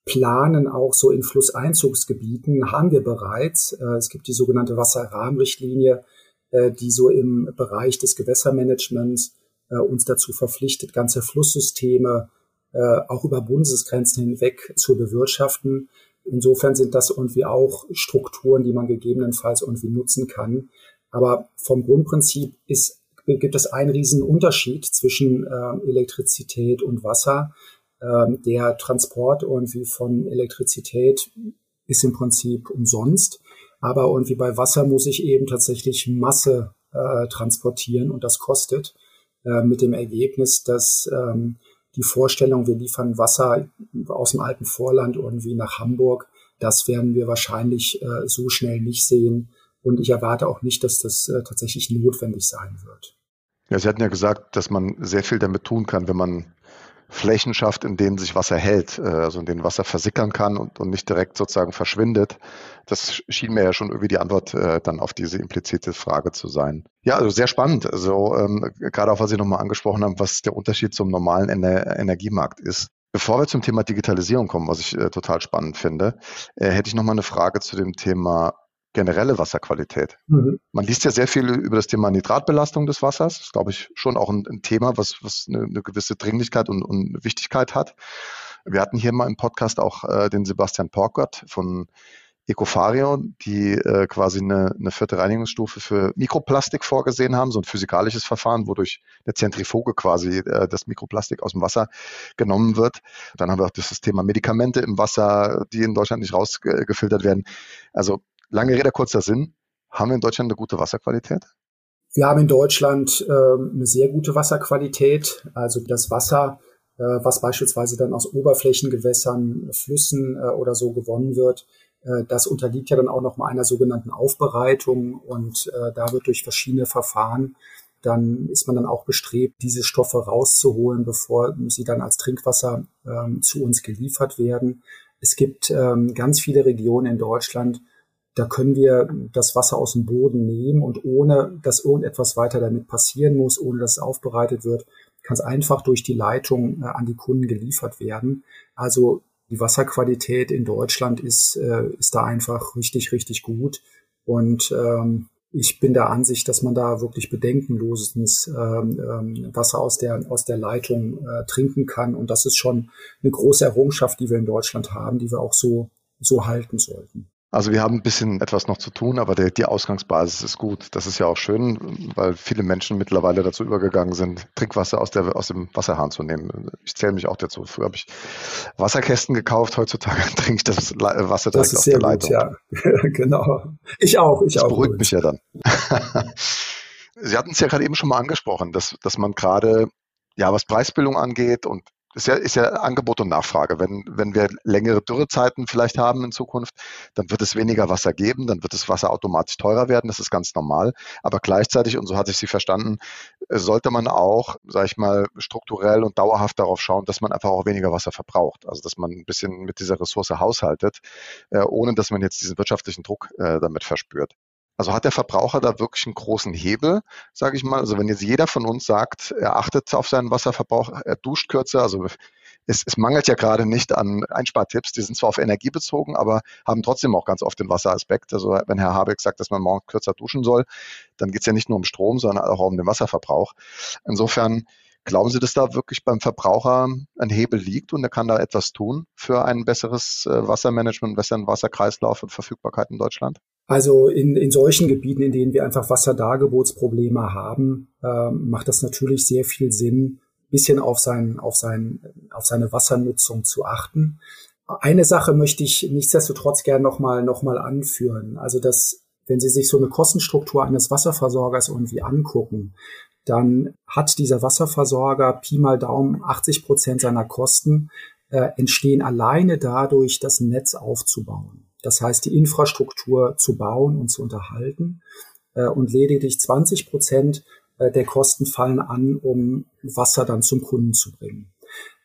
Speaker 2: Planen auch so in Flusseinzugsgebieten haben wir bereits. Äh, es gibt die sogenannte Wasserrahmenrichtlinie, äh, die so im Bereich des Gewässermanagements uns dazu verpflichtet, ganze Flusssysteme auch über Bundesgrenzen hinweg zu bewirtschaften. Insofern sind das irgendwie auch Strukturen, die man gegebenenfalls irgendwie nutzen kann. Aber vom Grundprinzip ist gibt es einen riesen Unterschied zwischen äh, Elektrizität und Wasser. Ähm, der Transport irgendwie von Elektrizität ist im Prinzip umsonst. Aber irgendwie bei Wasser muss ich eben tatsächlich Masse äh, transportieren und das kostet. Äh, mit dem Ergebnis, dass ähm, die Vorstellung, wir liefern Wasser aus dem alten Vorland irgendwie nach Hamburg, das werden wir wahrscheinlich äh, so schnell nicht sehen. Und ich erwarte auch nicht, dass das äh, tatsächlich notwendig sein wird.
Speaker 3: Ja, Sie hatten ja gesagt, dass man sehr viel damit tun kann, wenn man Flächen schafft, in denen sich Wasser hält, äh, also in denen Wasser versickern kann und, und nicht direkt sozusagen verschwindet. Das schien mir ja schon irgendwie die Antwort äh, dann auf diese implizite Frage zu sein. Ja, also sehr spannend. Also ähm, gerade auch, was Sie nochmal angesprochen haben, was der Unterschied zum normalen Ener Energiemarkt ist. Bevor wir zum Thema Digitalisierung kommen, was ich äh, total spannend finde, äh, hätte ich nochmal eine Frage zu dem Thema generelle Wasserqualität. Mhm. Man liest ja sehr viel über das Thema Nitratbelastung des Wassers. Das ist, glaube ich, schon auch ein, ein Thema, was, was eine, eine, gewisse Dringlichkeit und, und, Wichtigkeit hat. Wir hatten hier mal im Podcast auch äh, den Sebastian Porkert von Ecofario, die äh, quasi eine, eine vierte Reinigungsstufe für Mikroplastik vorgesehen haben, so ein physikalisches Verfahren, wodurch eine Zentrifuge quasi äh, das Mikroplastik aus dem Wasser genommen wird. Dann haben wir auch das Thema Medikamente im Wasser, die in Deutschland nicht rausgefiltert werden. Also Lange Rede, kurzer Sinn. Haben wir in Deutschland eine gute Wasserqualität?
Speaker 2: Wir haben in Deutschland äh, eine sehr gute Wasserqualität. Also das Wasser, äh, was beispielsweise dann aus Oberflächengewässern, Flüssen äh, oder so gewonnen wird, äh, das unterliegt ja dann auch noch mal einer sogenannten Aufbereitung und äh, da wird durch verschiedene Verfahren dann ist man dann auch bestrebt, diese Stoffe rauszuholen, bevor sie dann als Trinkwasser ähm, zu uns geliefert werden. Es gibt ähm, ganz viele Regionen in Deutschland, da können wir das Wasser aus dem Boden nehmen und ohne, dass irgendetwas weiter damit passieren muss, ohne dass es aufbereitet wird, kann es einfach durch die Leitung äh, an die Kunden geliefert werden. Also die Wasserqualität in Deutschland ist, äh, ist da einfach richtig, richtig gut. Und ähm, ich bin der Ansicht, dass man da wirklich bedenkenlosens ähm, ähm, Wasser aus der, aus der Leitung äh, trinken kann. Und das ist schon eine große Errungenschaft, die wir in Deutschland haben, die wir auch so, so halten sollten.
Speaker 3: Also wir haben ein bisschen etwas noch zu tun, aber der, die Ausgangsbasis ist gut. Das ist ja auch schön, weil viele Menschen mittlerweile dazu übergegangen sind, Trinkwasser aus, der, aus dem Wasserhahn zu nehmen. Ich zähle mich auch dazu. Früher habe ich Wasserkästen gekauft, heutzutage trinke ich das Wasser direkt
Speaker 2: das ist aus sehr der gut, Leitung. Ja, genau. Ich auch, ich
Speaker 3: das
Speaker 2: auch.
Speaker 3: Das beruhigt gut. mich ja dann. Sie hatten es ja gerade eben schon mal angesprochen, dass, dass man gerade, ja, was Preisbildung angeht und ist ja, ist ja Angebot und Nachfrage. Wenn, wenn wir längere Dürrezeiten vielleicht haben in Zukunft, dann wird es weniger Wasser geben, dann wird das Wasser automatisch teurer werden, das ist ganz normal. Aber gleichzeitig, und so hatte ich Sie verstanden, sollte man auch, sage ich mal, strukturell und dauerhaft darauf schauen, dass man einfach auch weniger Wasser verbraucht. Also dass man ein bisschen mit dieser Ressource haushaltet, äh, ohne dass man jetzt diesen wirtschaftlichen Druck äh, damit verspürt. Also hat der Verbraucher da wirklich einen großen Hebel, sage ich mal. Also wenn jetzt jeder von uns sagt, er achtet auf seinen Wasserverbrauch, er duscht kürzer, also es, es mangelt ja gerade nicht an Einspartipps, die sind zwar auf Energie bezogen, aber haben trotzdem auch ganz oft den Wasseraspekt. Also wenn Herr Habeck sagt, dass man morgen kürzer duschen soll, dann geht es ja nicht nur um Strom, sondern auch um den Wasserverbrauch. Insofern Glauben Sie, dass da wirklich beim Verbraucher ein Hebel liegt und er kann da etwas tun für ein besseres äh, Wassermanagement, besseren Wasserkreislauf und Verfügbarkeit in Deutschland?
Speaker 2: Also in, in solchen Gebieten, in denen wir einfach Wasserdargebotsprobleme haben, äh, macht das natürlich sehr viel Sinn, bisschen auf, sein, auf, sein, auf seine Wassernutzung zu achten. Eine Sache möchte ich nichtsdestotrotz gerne nochmal noch mal anführen. Also dass, wenn Sie sich so eine Kostenstruktur eines Wasserversorgers irgendwie angucken, dann hat dieser Wasserversorger Pi mal Daumen 80 Prozent seiner Kosten äh, entstehen alleine dadurch, das Netz aufzubauen. Das heißt, die Infrastruktur zu bauen und zu unterhalten. Äh, und lediglich 20 Prozent äh, der Kosten fallen an, um Wasser dann zum Kunden zu bringen.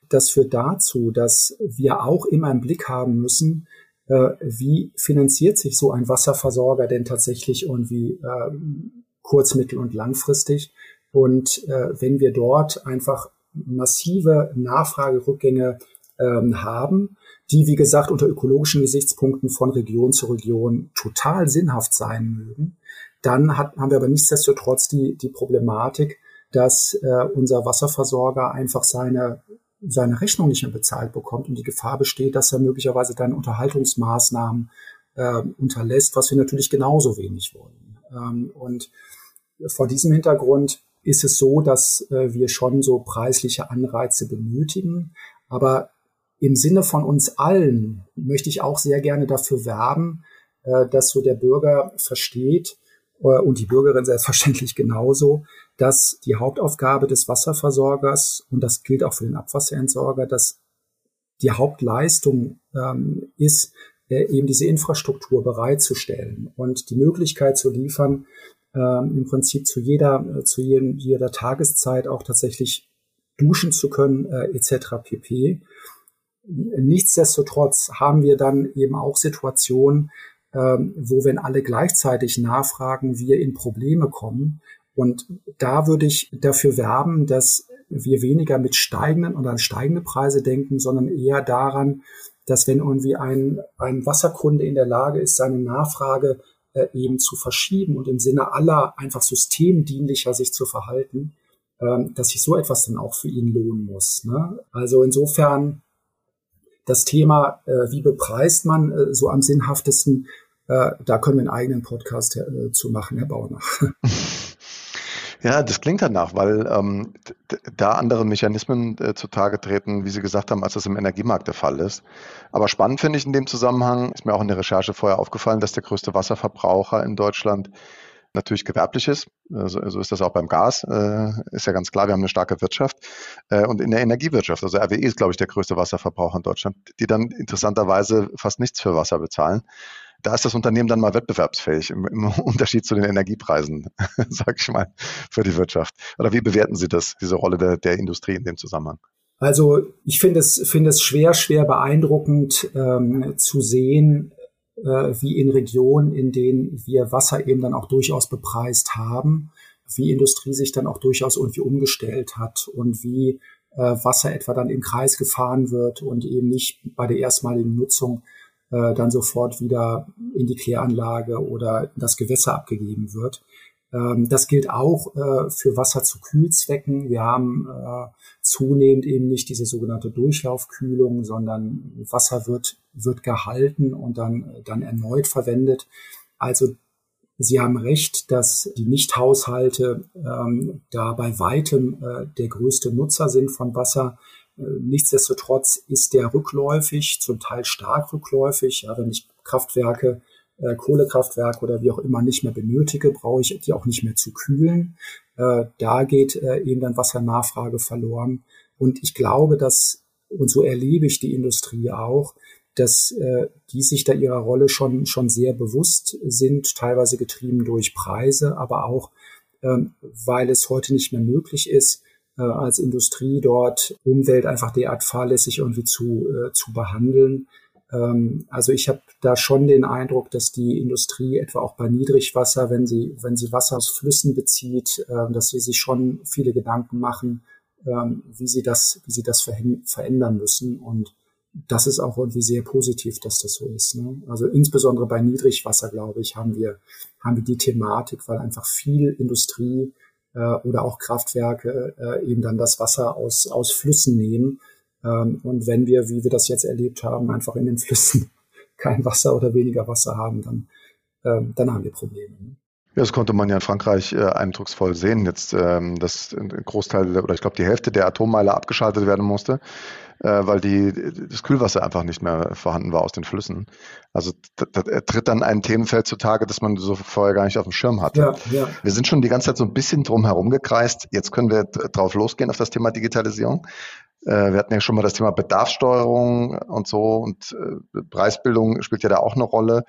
Speaker 2: Das führt dazu, dass wir auch immer im Blick haben müssen, äh, wie finanziert sich so ein Wasserversorger denn tatsächlich irgendwie äh, kurz-, mittel- und langfristig und wenn wir dort einfach massive Nachfragerückgänge ähm, haben, die, wie gesagt, unter ökologischen Gesichtspunkten von Region zu Region total sinnhaft sein mögen, dann hat, haben wir aber nichtsdestotrotz die, die Problematik, dass äh, unser Wasserversorger einfach seine, seine Rechnung nicht mehr bezahlt bekommt und die Gefahr besteht, dass er möglicherweise dann Unterhaltungsmaßnahmen äh, unterlässt, was wir natürlich genauso wenig wollen. Ähm, und vor diesem Hintergrund ist es so, dass äh, wir schon so preisliche Anreize benötigen. Aber im Sinne von uns allen möchte ich auch sehr gerne dafür werben, äh, dass so der Bürger versteht äh, und die Bürgerin selbstverständlich genauso, dass die Hauptaufgabe des Wasserversorgers, und das gilt auch für den Abwasserentsorger, dass die Hauptleistung ähm, ist, äh, eben diese Infrastruktur bereitzustellen und die Möglichkeit zu liefern, ähm, im Prinzip zu jeder, zu jedem, jeder Tageszeit auch tatsächlich duschen zu können, etc. pp. Nichtsdestotrotz haben wir dann eben auch Situationen, ähm, wo wenn alle gleichzeitig nachfragen, wir in Probleme kommen. Und da würde ich dafür werben, dass wir weniger mit steigenden oder steigende Preise denken, sondern eher daran, dass wenn irgendwie ein, ein Wasserkunde in der Lage ist, seine Nachfrage äh, eben zu verschieben und im Sinne aller einfach systemdienlicher sich zu verhalten, ähm, dass sich so etwas dann auch für ihn lohnen muss. Ne? Also insofern das Thema, äh, wie bepreist man äh, so am sinnhaftesten, äh, da können wir einen eigenen Podcast äh, zu machen, Herr Bauner.
Speaker 3: Ja, das klingt danach, weil ähm, da andere Mechanismen äh, zutage treten, wie Sie gesagt haben, als das im Energiemarkt der Fall ist. Aber spannend finde ich in dem Zusammenhang, ist mir auch in der Recherche vorher aufgefallen, dass der größte Wasserverbraucher in Deutschland natürlich gewerblich ist. So, so ist das auch beim Gas, äh, ist ja ganz klar, wir haben eine starke Wirtschaft. Äh, und in der Energiewirtschaft, also RWE ist, glaube ich, der größte Wasserverbraucher in Deutschland, die dann interessanterweise fast nichts für Wasser bezahlen da ist das Unternehmen dann mal wettbewerbsfähig im, im Unterschied zu den Energiepreisen, sage ich mal, für die Wirtschaft. Oder wie bewerten Sie das, diese Rolle der, der Industrie in dem Zusammenhang?
Speaker 2: Also ich finde es, finde es schwer, schwer beeindruckend ähm, zu sehen, äh, wie in Regionen, in denen wir Wasser eben dann auch durchaus bepreist haben, wie Industrie sich dann auch durchaus irgendwie umgestellt hat und wie äh, Wasser etwa dann im Kreis gefahren wird und eben nicht bei der erstmaligen Nutzung äh, dann sofort wieder in die Kläranlage oder in das Gewässer abgegeben wird. Ähm, das gilt auch äh, für Wasser zu Kühlzwecken. Wir haben äh, zunehmend eben nicht diese sogenannte Durchlaufkühlung, sondern Wasser wird wird gehalten und dann, dann erneut verwendet. Also Sie haben recht, dass die Nichthaushalte ähm, da bei weitem äh, der größte Nutzer sind von Wasser. Äh, nichtsdestotrotz ist der rückläufig, zum Teil stark rückläufig. Ja, wenn ich Kraftwerke, äh, Kohlekraftwerke oder wie auch immer nicht mehr benötige, brauche ich die auch nicht mehr zu kühlen. Äh, da geht äh, eben dann Wassernachfrage verloren. Und ich glaube, dass, und so erlebe ich die Industrie auch, dass äh, die sich da ihrer Rolle schon, schon sehr bewusst sind, teilweise getrieben durch Preise, aber auch, ähm, weil es heute nicht mehr möglich ist, äh, als Industrie dort Umwelt einfach derart fahrlässig irgendwie zu, äh, zu behandeln. Ähm, also ich habe da schon den Eindruck, dass die Industrie etwa auch bei Niedrigwasser, wenn sie, wenn sie Wasser aus Flüssen bezieht, äh, dass sie sich schon viele Gedanken machen, ähm, wie sie das, wie sie das verändern müssen. Und das ist auch irgendwie sehr positiv, dass das so ist. Ne? Also insbesondere bei Niedrigwasser, glaube ich, haben wir, haben wir die Thematik, weil einfach viel Industrie äh, oder auch Kraftwerke äh, eben dann das Wasser aus, aus Flüssen nehmen. Ähm, und wenn wir, wie wir das jetzt erlebt haben, einfach in den Flüssen kein Wasser oder weniger Wasser haben, dann, ähm, dann haben wir Probleme. Ne?
Speaker 3: Ja, das konnte man ja in Frankreich äh, eindrucksvoll sehen, jetzt, ähm, dass ein Großteil oder ich glaube die Hälfte der Atommeiler abgeschaltet werden musste, äh, weil die, das Kühlwasser einfach nicht mehr vorhanden war aus den Flüssen. Also da, da tritt dann ein Themenfeld zutage, das man so vorher gar nicht auf dem Schirm hatte. Ja, ja. Wir sind schon die ganze Zeit so ein bisschen drum herum gekreist. Jetzt können wir drauf losgehen auf das Thema Digitalisierung. Äh, wir hatten ja schon mal das Thema Bedarfssteuerung und so und äh, Preisbildung spielt ja da auch eine Rolle.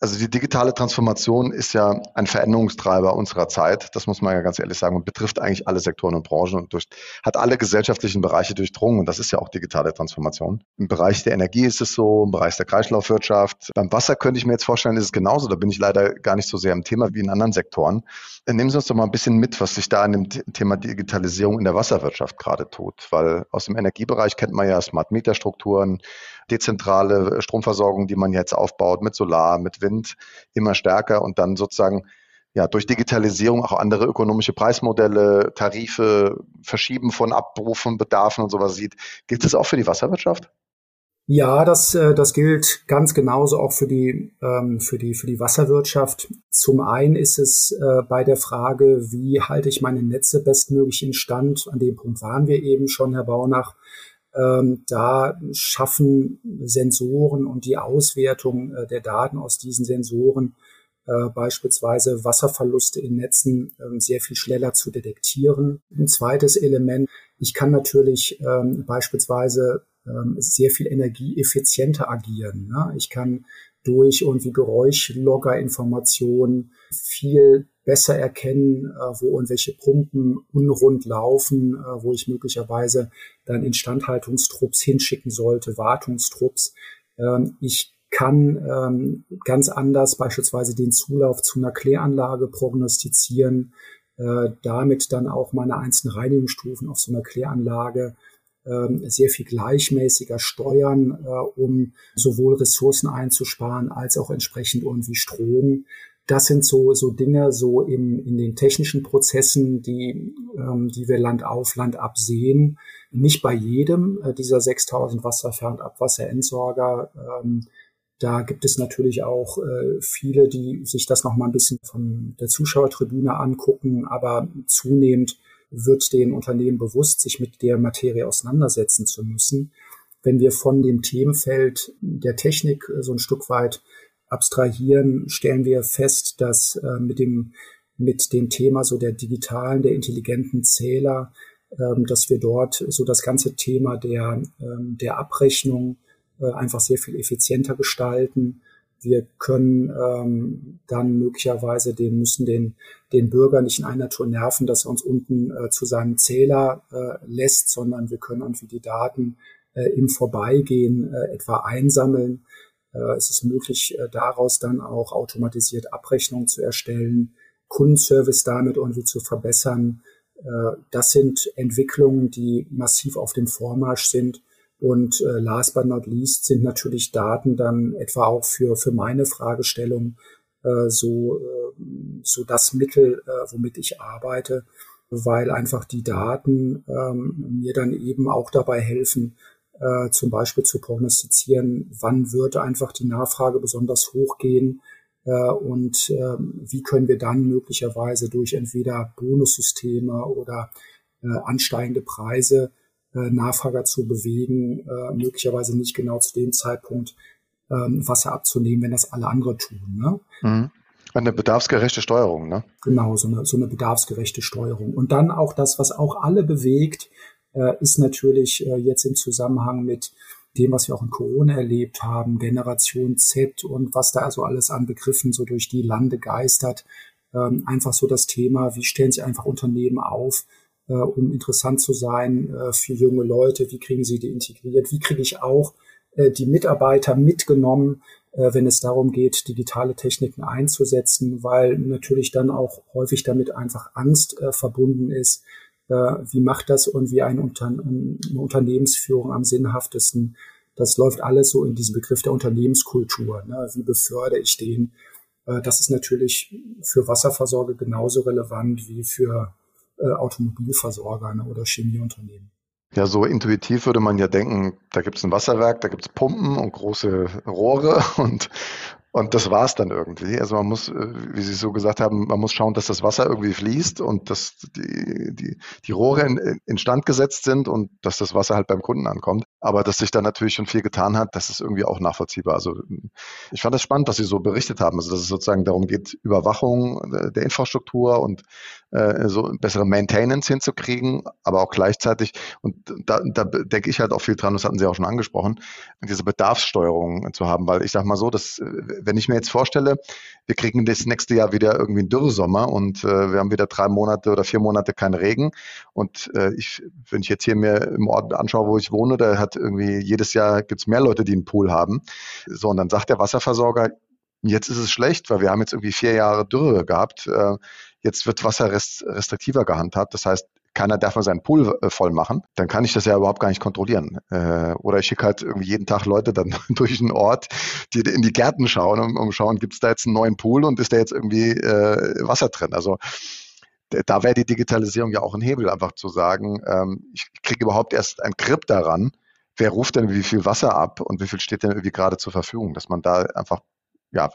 Speaker 3: Also die digitale Transformation ist ja ein Veränderungstreiber unserer Zeit, das muss man ja ganz ehrlich sagen, und betrifft eigentlich alle Sektoren und Branchen und durch, hat alle gesellschaftlichen Bereiche durchdrungen und das ist ja auch digitale Transformation. Im Bereich der Energie ist es so, im Bereich der Kreislaufwirtschaft. Beim Wasser könnte ich mir jetzt vorstellen, ist es genauso, da bin ich leider gar nicht so sehr im Thema wie in anderen Sektoren. Äh, nehmen Sie uns doch mal ein bisschen mit, was sich da in dem Thema Digitalisierung in der Wasserwirtschaft gerade tut, weil aus dem Energiebereich kennt man ja Smart Meter Strukturen, dezentrale Stromversorgung, die man jetzt aufbaut mit Solar, mit Wind immer stärker und dann sozusagen ja, durch Digitalisierung auch andere ökonomische Preismodelle, Tarife, Verschieben von Abrufen, Bedarfen und sowas sieht. Gilt das auch für die Wasserwirtschaft?
Speaker 2: Ja, das, äh, das gilt ganz genauso auch für die, ähm, für, die, für die Wasserwirtschaft. Zum einen ist es äh, bei der Frage, wie halte ich meine Netze bestmöglich in Stand, an dem Punkt waren wir eben schon, Herr Baunach, ähm, da schaffen Sensoren und die Auswertung äh, der Daten aus diesen Sensoren äh, beispielsweise Wasserverluste in Netzen ähm, sehr viel schneller zu detektieren. Ein zweites Element, ich kann natürlich ähm, beispielsweise ähm, sehr viel energieeffizienter agieren. Ne? Ich kann durch irgendwie Geräuschlogger-Informationen viel besser erkennen, äh, wo und welche Pumpen unrund laufen, äh, wo ich möglicherweise dann Instandhaltungstrupps hinschicken sollte, Wartungstrupps. Ähm, ich kann ähm, ganz anders beispielsweise den Zulauf zu einer Kläranlage prognostizieren, äh, damit dann auch meine einzelnen Reinigungsstufen auf so einer Kläranlage sehr viel gleichmäßiger steuern, äh, um sowohl Ressourcen einzusparen als auch entsprechend irgendwie Strom. Das sind so, so Dinge so in, in den technischen Prozessen, die, ähm, die wir Land auf, Land ab sehen. Nicht bei jedem äh, dieser 6000 Wasserfernabwasserentsorger. Ähm, da gibt es natürlich auch äh, viele, die sich das noch mal ein bisschen von der Zuschauertribüne angucken, aber zunehmend wird den Unternehmen bewusst, sich mit der Materie auseinandersetzen zu müssen. Wenn wir von dem Themenfeld der Technik so ein Stück weit abstrahieren, stellen wir fest, dass äh, mit dem mit dem Thema so der digitalen, der intelligenten Zähler, ähm, dass wir dort so das ganze Thema der ähm, der Abrechnung äh, einfach sehr viel effizienter gestalten wir können ähm, dann möglicherweise den müssen den den Bürger nicht in einer Tour nerven, dass er uns unten äh, zu seinem Zähler äh, lässt, sondern wir können irgendwie die Daten äh, im Vorbeigehen äh, etwa einsammeln. Äh, es ist möglich, äh, daraus dann auch automatisiert Abrechnungen zu erstellen, Kundenservice damit irgendwie zu verbessern. Äh, das sind Entwicklungen, die massiv auf dem Vormarsch sind und äh, last but not least sind natürlich Daten dann etwa auch für, für meine Fragestellung äh, so, äh, so das Mittel, äh, womit ich arbeite, weil einfach die Daten ähm, mir dann eben auch dabei helfen, äh, zum Beispiel zu prognostizieren, wann wird einfach die Nachfrage besonders hoch gehen äh, und äh, wie können wir dann möglicherweise durch entweder Bonussysteme oder äh, ansteigende Preise Nachfrager zu bewegen, äh, möglicherweise nicht genau zu dem Zeitpunkt ähm, Wasser abzunehmen, wenn das alle andere tun. Ne?
Speaker 3: Mhm. Eine bedarfsgerechte Steuerung, ne?
Speaker 2: Genau, so eine, so eine bedarfsgerechte Steuerung. Und dann auch das, was auch alle bewegt, äh, ist natürlich äh, jetzt im Zusammenhang mit dem, was wir auch in Corona erlebt haben, Generation Z und was da also alles an Begriffen so durch die Lande geistert, ähm, einfach so das Thema, wie stellen sich einfach Unternehmen auf, äh, um interessant zu sein äh, für junge Leute, wie kriegen sie die integriert, wie kriege ich auch äh, die Mitarbeiter mitgenommen, äh, wenn es darum geht, digitale Techniken einzusetzen, weil natürlich dann auch häufig damit einfach Angst äh, verbunden ist. wie macht das und wie ein Unter eine Unternehmensführung am sinnhaftesten? Das läuft alles so in diesem Begriff der Unternehmenskultur. Ne? Wie befördere ich den? das ist natürlich für Wasserversorger genauso relevant wie für Automobilversorger ne? oder Chemieunternehmen.
Speaker 3: Ja, so intuitiv würde man ja denken, da gibt es ein Wasserwerk, da gibt es Pumpen und große Rohre und, und das war's dann irgendwie. Also man muss, äh, wie Sie so gesagt haben, man muss schauen, dass das Wasser irgendwie fließt und dass die, die, die Rohre in, instand gesetzt sind und dass das Wasser halt beim Kunden ankommt. Aber dass sich da natürlich schon viel getan hat, das ist irgendwie auch nachvollziehbar. Also ich fand das spannend, was Sie so berichtet haben. Also dass es sozusagen darum geht, Überwachung der Infrastruktur und äh, so bessere Maintenance hinzukriegen, aber auch gleichzeitig, und da, da denke ich halt auch viel dran, das hatten Sie auch schon angesprochen, diese Bedarfssteuerung zu haben, weil ich sage mal so, dass wenn ich mir jetzt vorstelle, wir kriegen das nächste Jahr wieder irgendwie einen Dürresommer und äh, wir haben wieder drei Monate oder vier Monate keinen Regen. Und äh, ich, wenn ich jetzt hier mir im Ort anschaue, wo ich wohne, da hat irgendwie jedes Jahr gibt's mehr Leute, die einen Pool haben. So, und dann sagt der Wasserversorger, jetzt ist es schlecht, weil wir haben jetzt irgendwie vier Jahre Dürre gehabt. Jetzt wird Wasser rest, restriktiver gehandhabt. Das heißt, keiner darf mal seinen Pool äh, voll machen, dann kann ich das ja überhaupt gar nicht kontrollieren. Äh, oder ich schicke halt irgendwie jeden Tag Leute dann durch den Ort, die in die Gärten schauen, um, um schauen, gibt es da jetzt einen neuen Pool und ist da jetzt irgendwie äh, Wasser drin? Also da wäre die Digitalisierung ja auch ein Hebel, einfach zu sagen, ähm, ich kriege überhaupt erst ein Grip daran, wer ruft denn wie viel Wasser ab und wie viel steht denn irgendwie gerade zur Verfügung, dass man da einfach ja,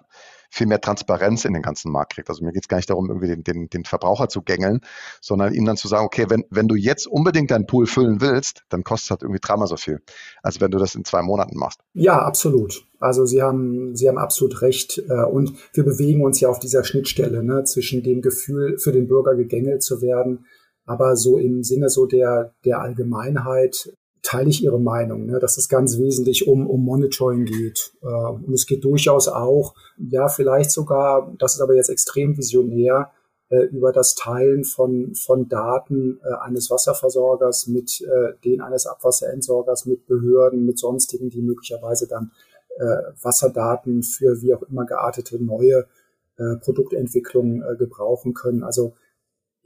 Speaker 3: viel mehr Transparenz in den ganzen Markt kriegt. Also mir geht es gar nicht darum, irgendwie den, den, den Verbraucher zu gängeln, sondern ihm dann zu sagen, okay, wenn, wenn du jetzt unbedingt deinen Pool füllen willst, dann kostet es halt irgendwie dreimal so viel, als wenn du das in zwei Monaten machst.
Speaker 2: Ja, absolut. Also Sie haben, Sie haben absolut recht. Äh, und wir bewegen uns ja auf dieser Schnittstelle ne, zwischen dem Gefühl, für den Bürger gegängelt zu werden, aber so im Sinne so der, der Allgemeinheit teile ich Ihre Meinung, ne, dass es ganz wesentlich um, um Monitoring geht. Äh, und es geht durchaus auch, ja, vielleicht sogar, das ist aber jetzt extrem visionär, äh, über das Teilen von, von Daten äh, eines Wasserversorgers mit äh, denen eines Abwasserentsorgers, mit Behörden, mit sonstigen, die möglicherweise dann äh, Wasserdaten für wie auch immer geartete neue äh, Produktentwicklungen äh, gebrauchen können. Also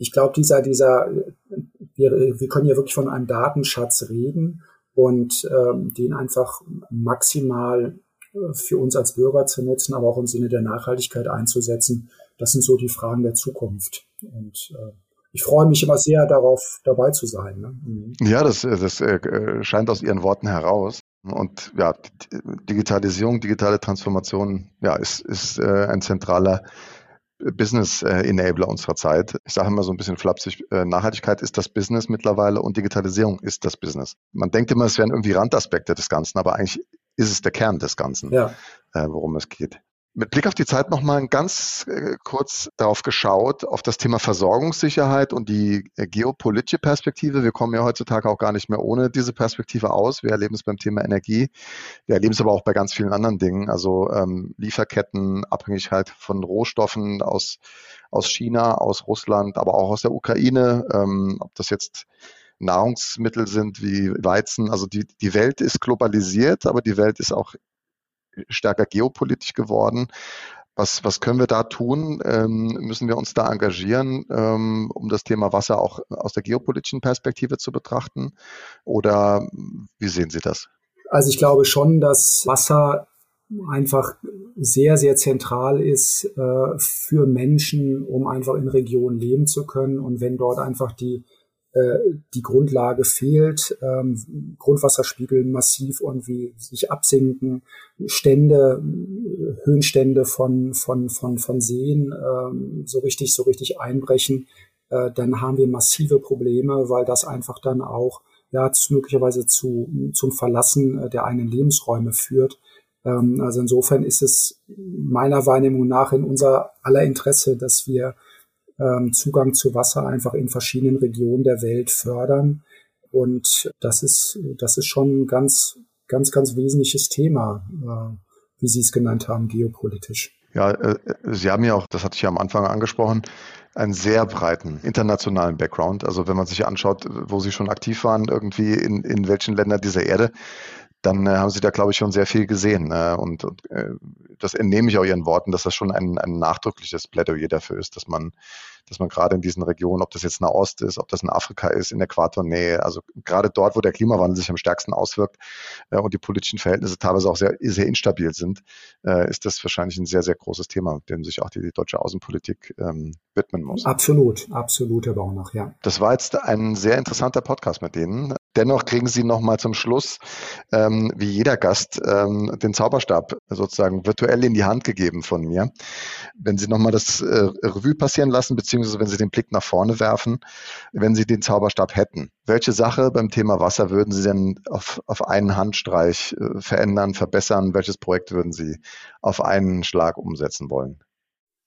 Speaker 2: ich glaube, dieser, dieser, wir, wir können ja wirklich von einem Datenschatz reden und ähm, den einfach maximal äh, für uns als Bürger zu nutzen, aber auch im Sinne der Nachhaltigkeit einzusetzen. Das sind so die Fragen der Zukunft. Und äh, ich freue mich immer sehr darauf, dabei zu sein. Ne?
Speaker 3: Mhm. Ja, das, das äh, scheint aus Ihren Worten heraus. Und ja, Digitalisierung, digitale Transformation, ja, ist, ist äh, ein zentraler Business-Enabler unserer Zeit. Ich sage immer so ein bisschen flapsig, äh, Nachhaltigkeit ist das Business mittlerweile und Digitalisierung ist das Business. Man denkt immer, es wären irgendwie Randaspekte des Ganzen, aber eigentlich ist es der Kern des Ganzen, ja. Äh, worum es geht. Mit Blick auf die Zeit nochmal ganz äh, kurz darauf geschaut, auf das Thema Versorgungssicherheit und die äh, geopolitische Perspektive. Wir kommen ja heutzutage auch gar nicht mehr ohne diese Perspektive aus. Wir erleben es beim Thema Energie. Wir erleben es aber auch bei ganz vielen anderen Dingen. Also ähm, Lieferketten, Abhängigkeit von Rohstoffen aus, aus China, aus Russland, aber auch aus der Ukraine. Ähm, ob das jetzt Nahrungsmittel sind wie Weizen. Also die, die Welt ist globalisiert, aber die Welt ist auch stärker geopolitisch geworden. Was, was können wir da tun? Ähm, müssen wir uns da engagieren, ähm, um das Thema Wasser auch aus der geopolitischen Perspektive zu betrachten? Oder wie sehen Sie das?
Speaker 2: Also ich glaube schon, dass Wasser einfach sehr, sehr zentral ist äh, für Menschen, um einfach in Regionen leben zu können. Und wenn dort einfach die die Grundlage fehlt, ähm, Grundwasserspiegel massiv irgendwie sich absinken, Stände, Höhenstände von, von, von, von Seen ähm, so richtig, so richtig einbrechen, äh, dann haben wir massive Probleme, weil das einfach dann auch ja, möglicherweise zu, zum Verlassen äh, der eigenen Lebensräume führt. Ähm, also insofern ist es meiner Wahrnehmung nach in unser aller Interesse, dass wir ähm, Zugang zu Wasser einfach in verschiedenen Regionen der Welt fördern. Und das ist, das ist schon ein ganz, ganz, ganz wesentliches Thema, äh, wie Sie es genannt haben, geopolitisch.
Speaker 3: Ja, äh, Sie haben ja auch, das hatte ich ja am Anfang angesprochen, einen sehr breiten internationalen Background. Also wenn man sich anschaut, wo Sie schon aktiv waren, irgendwie in, in welchen Ländern dieser Erde, dann äh, haben Sie da, glaube ich, schon sehr viel gesehen. Äh, und, äh, das entnehme ich auch Ihren Worten, dass das schon ein, ein nachdrückliches Plädoyer dafür ist, dass man dass man gerade in diesen Regionen, ob das jetzt Nahost ist, ob das in Afrika ist, in Äquatornähe, also gerade dort, wo der Klimawandel sich am stärksten auswirkt äh, und die politischen Verhältnisse teilweise auch sehr, sehr instabil sind, äh, ist das wahrscheinlich ein sehr, sehr großes Thema, dem sich auch die, die deutsche Außenpolitik ähm, widmen muss.
Speaker 2: Absolut, absolut, Herr Baunach, ja.
Speaker 3: Das war jetzt ein sehr interessanter Podcast mit denen. Dennoch kriegen Sie noch mal zum Schluss, ähm, wie jeder Gast, ähm, den Zauberstab sozusagen virtuell in die Hand gegeben von mir. Wenn Sie noch mal das äh, Revue passieren lassen, beziehungsweise wenn Sie den Blick nach vorne werfen, wenn Sie den Zauberstab hätten, welche Sache beim Thema Wasser würden Sie denn auf, auf einen Handstreich äh, verändern, verbessern? Welches Projekt würden Sie auf einen Schlag umsetzen wollen?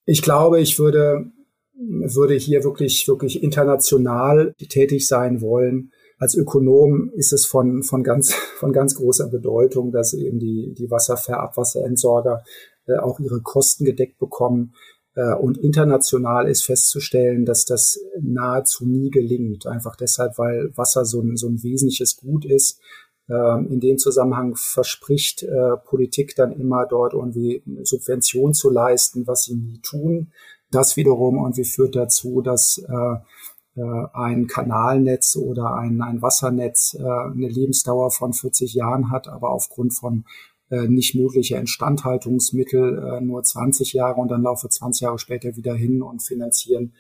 Speaker 2: Ich glaube, ich würde, würde hier wirklich, wirklich international tätig sein wollen als Ökonom ist es von, von, ganz, von ganz großer Bedeutung, dass eben die, die Wasserverabwasserentsorger äh, auch ihre Kosten gedeckt bekommen. Äh, und international ist festzustellen, dass das nahezu nie gelingt. Einfach deshalb, weil Wasser so ein, so ein wesentliches Gut ist. Ähm, in dem Zusammenhang verspricht äh, Politik dann immer dort irgendwie Subvention zu leisten, was sie nie tun. Das wiederum irgendwie führt dazu, dass äh, ein Kanalnetz oder ein, ein Wassernetz eine Lebensdauer von 40 Jahren hat, aber aufgrund von äh, nicht möglicher Instandhaltungsmittel nur 20 Jahre und dann laufe 20 Jahre später wieder hin und finanzieren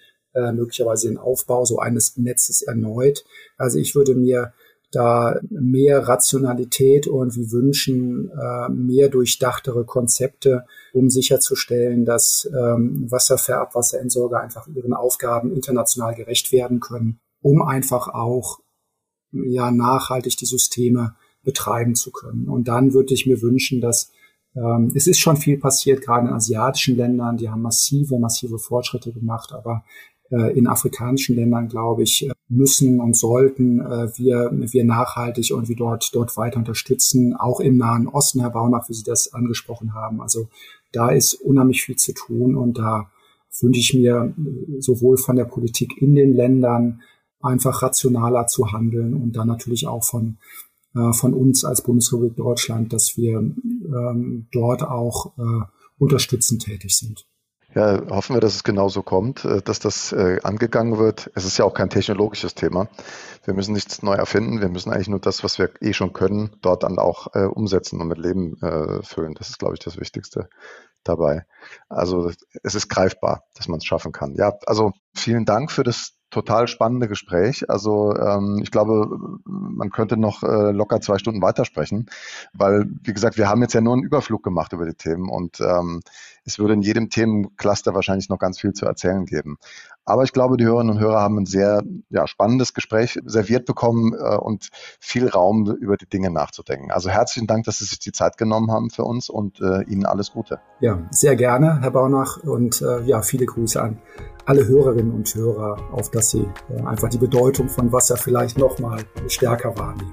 Speaker 2: möglicherweise den Aufbau so eines Netzes erneut. Also ich würde mir da mehr Rationalität und wir wünschen äh, mehr durchdachtere Konzepte, um sicherzustellen, dass ähm, Wasserverabwasserentsorger einfach ihren Aufgaben international gerecht werden können, um einfach auch ja nachhaltig die Systeme betreiben zu können. Und dann würde ich mir wünschen, dass ähm, es ist schon viel passiert, gerade in asiatischen Ländern, die haben massive, massive Fortschritte gemacht, aber äh, in afrikanischen Ländern, glaube ich, äh, müssen und sollten äh, wir, wir nachhaltig und wir dort, dort weiter unterstützen, auch im Nahen Osten, Herr Baunach, wie Sie das angesprochen haben. Also da ist unheimlich viel zu tun und da wünsche ich mir sowohl von der Politik in den Ländern einfach rationaler zu handeln und dann natürlich auch von, von uns als Bundesrepublik Deutschland, dass wir ähm, dort auch äh, unterstützend tätig sind.
Speaker 3: Ja, hoffen wir, dass es genauso kommt, äh, dass das äh, angegangen wird. Es ist ja auch kein technologisches Thema. Wir müssen nichts neu erfinden. Wir müssen eigentlich nur das, was wir eh schon können, dort dann auch äh, umsetzen und mit Leben äh, füllen. Das ist, glaube ich, das Wichtigste dabei. Also es ist greifbar, dass man es schaffen kann. Ja, also vielen Dank für das total spannende Gespräch. Also ähm, ich glaube, man könnte noch äh, locker zwei Stunden weitersprechen, weil, wie gesagt, wir haben jetzt ja nur einen Überflug gemacht über die Themen und ähm, es würde in jedem Themencluster wahrscheinlich noch ganz viel zu erzählen geben. Aber ich glaube, die Hörerinnen und Hörer haben ein sehr ja, spannendes Gespräch serviert bekommen äh, und viel Raum über die Dinge nachzudenken. Also herzlichen Dank, dass Sie sich die Zeit genommen haben für uns und äh, Ihnen alles Gute.
Speaker 2: Ja, sehr gerne, Herr Baunach, und äh, ja, viele Grüße an alle Hörerinnen und Hörer, auf dass sie äh, einfach die Bedeutung von Wasser vielleicht noch mal stärker wahrnehmen.